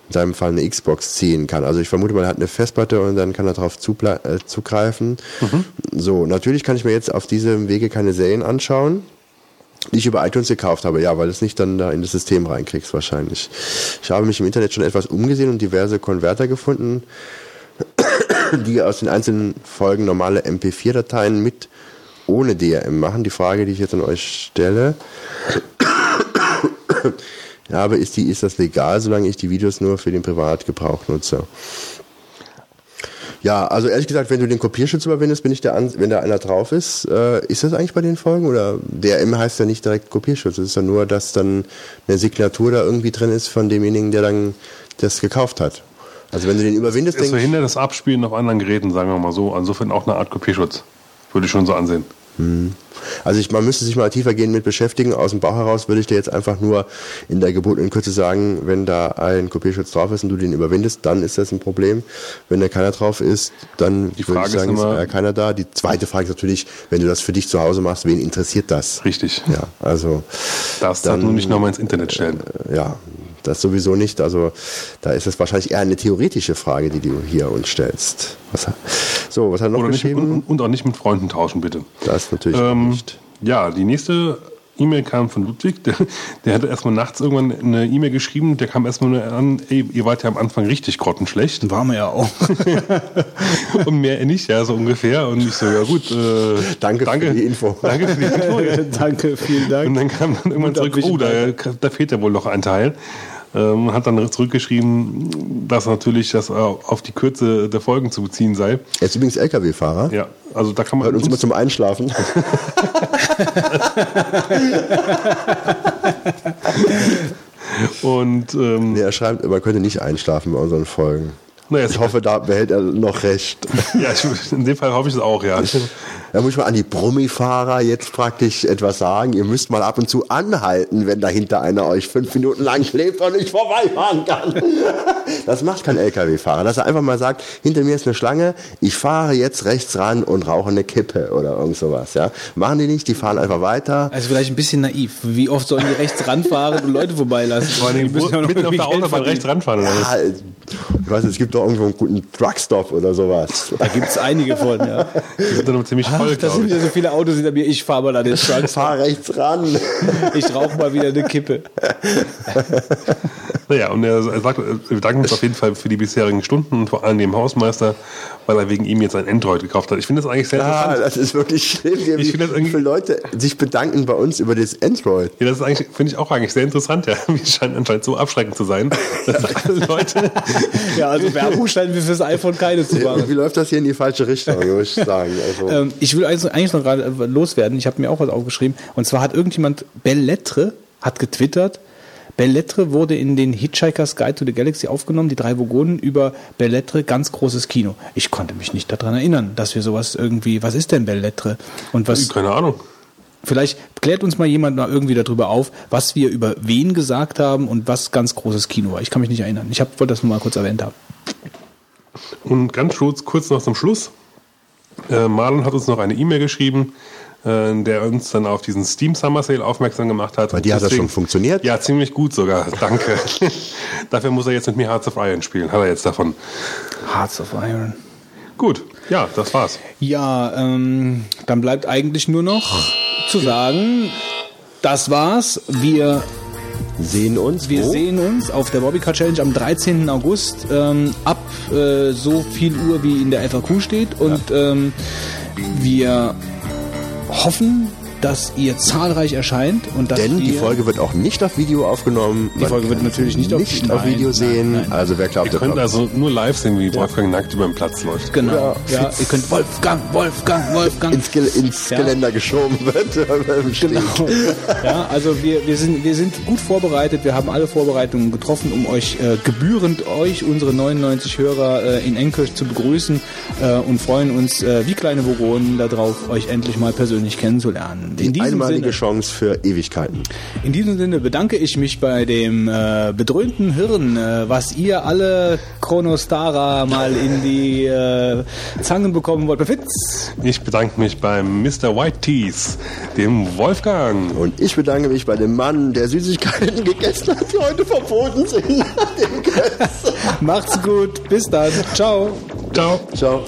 in seinem Fall eine Xbox, ziehen kann. Also ich vermute er hat eine Festplatte und dann kann er darauf äh, zugreifen. So, natürlich kann ich mir jetzt auf diesem Wege keine Serien anschauen die ich über iTunes gekauft habe, ja, weil du es nicht dann da in das System reinkriegst wahrscheinlich. Ich habe mich im Internet schon etwas umgesehen und diverse Konverter gefunden, die aus den einzelnen Folgen normale MP4-Dateien mit ohne DRM machen. Die Frage, die ich jetzt an euch stelle, (coughs) ja, aber ist, die, ist das legal, solange ich die Videos nur für den Privatgebrauch nutze? Ja, also ehrlich gesagt, wenn du den Kopierschutz überwindest, bin ich der An wenn da einer drauf ist, äh, ist das eigentlich bei den Folgen oder DRM heißt ja nicht direkt Kopierschutz, es ist ja nur, dass dann eine Signatur da irgendwie drin ist von demjenigen, der dann das gekauft hat. Also wenn du den überwindest, es verhindert das Abspielen auf anderen Geräten, sagen wir mal so. Insofern auch eine Art Kopierschutz. Würde ich schon so ansehen. Also ich, man müsste sich mal tiefergehend mit beschäftigen. Aus dem Bauch heraus würde ich dir jetzt einfach nur in der gebotenen Kürze sagen, wenn da ein Kopierschutz drauf ist und du den überwindest, dann ist das ein Problem. Wenn da keiner drauf ist, dann Die würde Frage ich ist sagen, ist, immer- ja keiner da. Die zweite Frage ist natürlich, wenn du das für dich zu Hause machst, wen interessiert das? Richtig. Ja, also Darfst Dann- nur nicht nochmal ins Internet stellen. äh, ja, das sowieso nicht. Also da ist es wahrscheinlich eher eine theoretische Frage, die du hier uns stellst. Was, so, was hat er noch Oder nicht, geschrieben? und, und auch nicht mit Freunden tauschen, bitte. das natürlich Ähm, nicht. Ja, die nächste E-Mail kam von Ludwig. Der, der hatte erstmal nachts irgendwann eine E-Mail geschrieben. Der kam erstmal nur an, ey, ihr wart ja am Anfang richtig grottenschlecht. Waren wir ja auch. (laughs) Und mehr nicht, ja, so ungefähr. Und ich so, ja gut, äh, Danke für die Info. Danke für die Info. (laughs) Danke, vielen Dank. Und dann kam dann irgendwann Und zurück, oh, da, da fehlt ja wohl noch ein Teil. Ähm, hat dann zurückgeschrieben, dass natürlich das auf die Kürze der Folgen zu beziehen sei. Er ist übrigens LKW-Fahrer. Ja, also da kann man Hört uns immer zum Einschlafen. und ähm, Nee, er schreibt, man könnte nicht einschlafen bei unseren Folgen. Naja, Ich hoffe, da behält er noch recht. ja, ich, in dem Fall hoffe ich es auch, ja. Da muss ich mal an die Brummifahrer jetzt praktisch etwas sagen. Ihr müsst mal ab und zu anhalten, wenn dahinter einer euch fünf Minuten lang schläft und nicht vorbeifahren kann. (laughs) Das macht kein LKW-Fahrer. Dass er einfach mal sagt, hinter mir ist eine Schlange, ich fahre jetzt rechts ran und rauche eine Kippe oder irgend sowas. Ja? Machen die nicht, die fahren einfach weiter. Also vielleicht ein bisschen naiv. Wie oft sollen die rechts ranfahren und Leute vorbeilassen? Vor allem Die müssen ja noch mitten auf der Autobahn rechts ranfahren. Oder was? Ja, ich weiß nicht, es gibt doch irgendwo einen guten Truckstop oder sowas. Da gibt es einige von, ja. Die sind dann ziemlich voll, Ach, da sind ich. ja so viele Autos hinter mir. Ich fahre mal an den Trucks. Fahr rechts ran. (laughs) Ich rauche mal wieder eine Kippe. (laughs) Naja, und er, sagt, wir bedanken uns auf jeden Fall für die bisherigen Stunden und vor allem dem Hausmeister, weil er wegen ihm jetzt ein Android gekauft hat. Ich finde das eigentlich sehr Ah, interessant. das ist wirklich schlimm, wie, Ich finde das wie irgendwie- viele Leute sich bedanken bei uns über das Android. Ja, das ist eigentlich, finde ich auch eigentlich sehr interessant, ja. (laughs) Wir scheinen anscheinend so abschreckend zu sein, dass alle Leute, Ja, also Werbung scheinen wir fürs iPhone keine zu Wie machen. läuft das hier in die falsche Richtung, muss ich sagen. Also, Ähm, ich will eigentlich noch gerade äh, loswerden. Ich habe mir auch was aufgeschrieben. Und zwar hat irgendjemand Bellettre hat getwittert. Bellettre wurde in den Hitchhiker's Guide to the Galaxy aufgenommen, die drei Vogonen über Bellettre, ganz großes Kino. Ich konnte mich nicht daran erinnern, dass wir sowas irgendwie, was ist denn Bellettre? Und was, keine Ahnung. vielleicht klärt uns mal jemand mal irgendwie darüber auf, was wir über wen gesagt haben und was ganz großes Kino war. Ich kann mich nicht erinnern. Ich hab, wollte das nur mal kurz erwähnt haben. Und ganz kurz, kurz noch zum Schluss. Äh, Marlon hat uns noch eine E-Mail geschrieben, äh, der uns dann auf diesen Steam Summer Sale aufmerksam gemacht hat. Bei dir hat das schon funktioniert? Ja, ziemlich gut sogar. (laughs) Danke. (laughs) Dafür muss er jetzt mit mir Hearts of Iron spielen. Hat er jetzt davon. Hearts of Iron. Gut, ja, das war's. Ja, ähm, dann bleibt eigentlich nur noch zu sagen, das war's. Wir Sehen uns. Wir wo? sehen uns auf der Bobbycar Challenge am 13. August ähm, ab äh, so viel Uhr, wie in der FAQ steht. Und ähm, wir hoffen, dass ihr zahlreich erscheint und dass Denn die Folge wird auch nicht auf Video aufgenommen. Die Folge wird natürlich nicht auf- nicht auf nein, Video nein, sehen. nein. Also wer glaubt, Ihr könnt also nur live sehen, wie Wolfgang nackt über den Platz läuft. Genau. Oder Ja, ihr könnt Wolfgang, Wolfgang, Wolfgang. ins, Gel ins Ja. Geländer geschoben wird. (laughs) Genau. Ja, also wir, wir, sind, wir sind gut vorbereitet. Wir haben alle Vorbereitungen getroffen, um euch äh, gebührend, euch, unsere 99 Hörer äh, in Enkirch zu begrüßen äh, und freuen uns äh, wie kleine Vogonen darauf, euch endlich mal persönlich kennenzulernen. Die einmalige Chance für Ewigkeiten. In diesem Sinne bedanke ich mich bei dem äh, bedröhnten Hirn, äh, was ihr alle Chronostara mal in die äh, Zangen bekommen wollt. Befitz! Ich bedanke mich beim Mr. White Teeth, dem Wolfgang. Und ich bedanke mich bei dem Mann, der Süßigkeiten gegessen hat, die heute verboten sind. (laughs) Macht's gut, bis dann, ciao! Ciao. Ciao.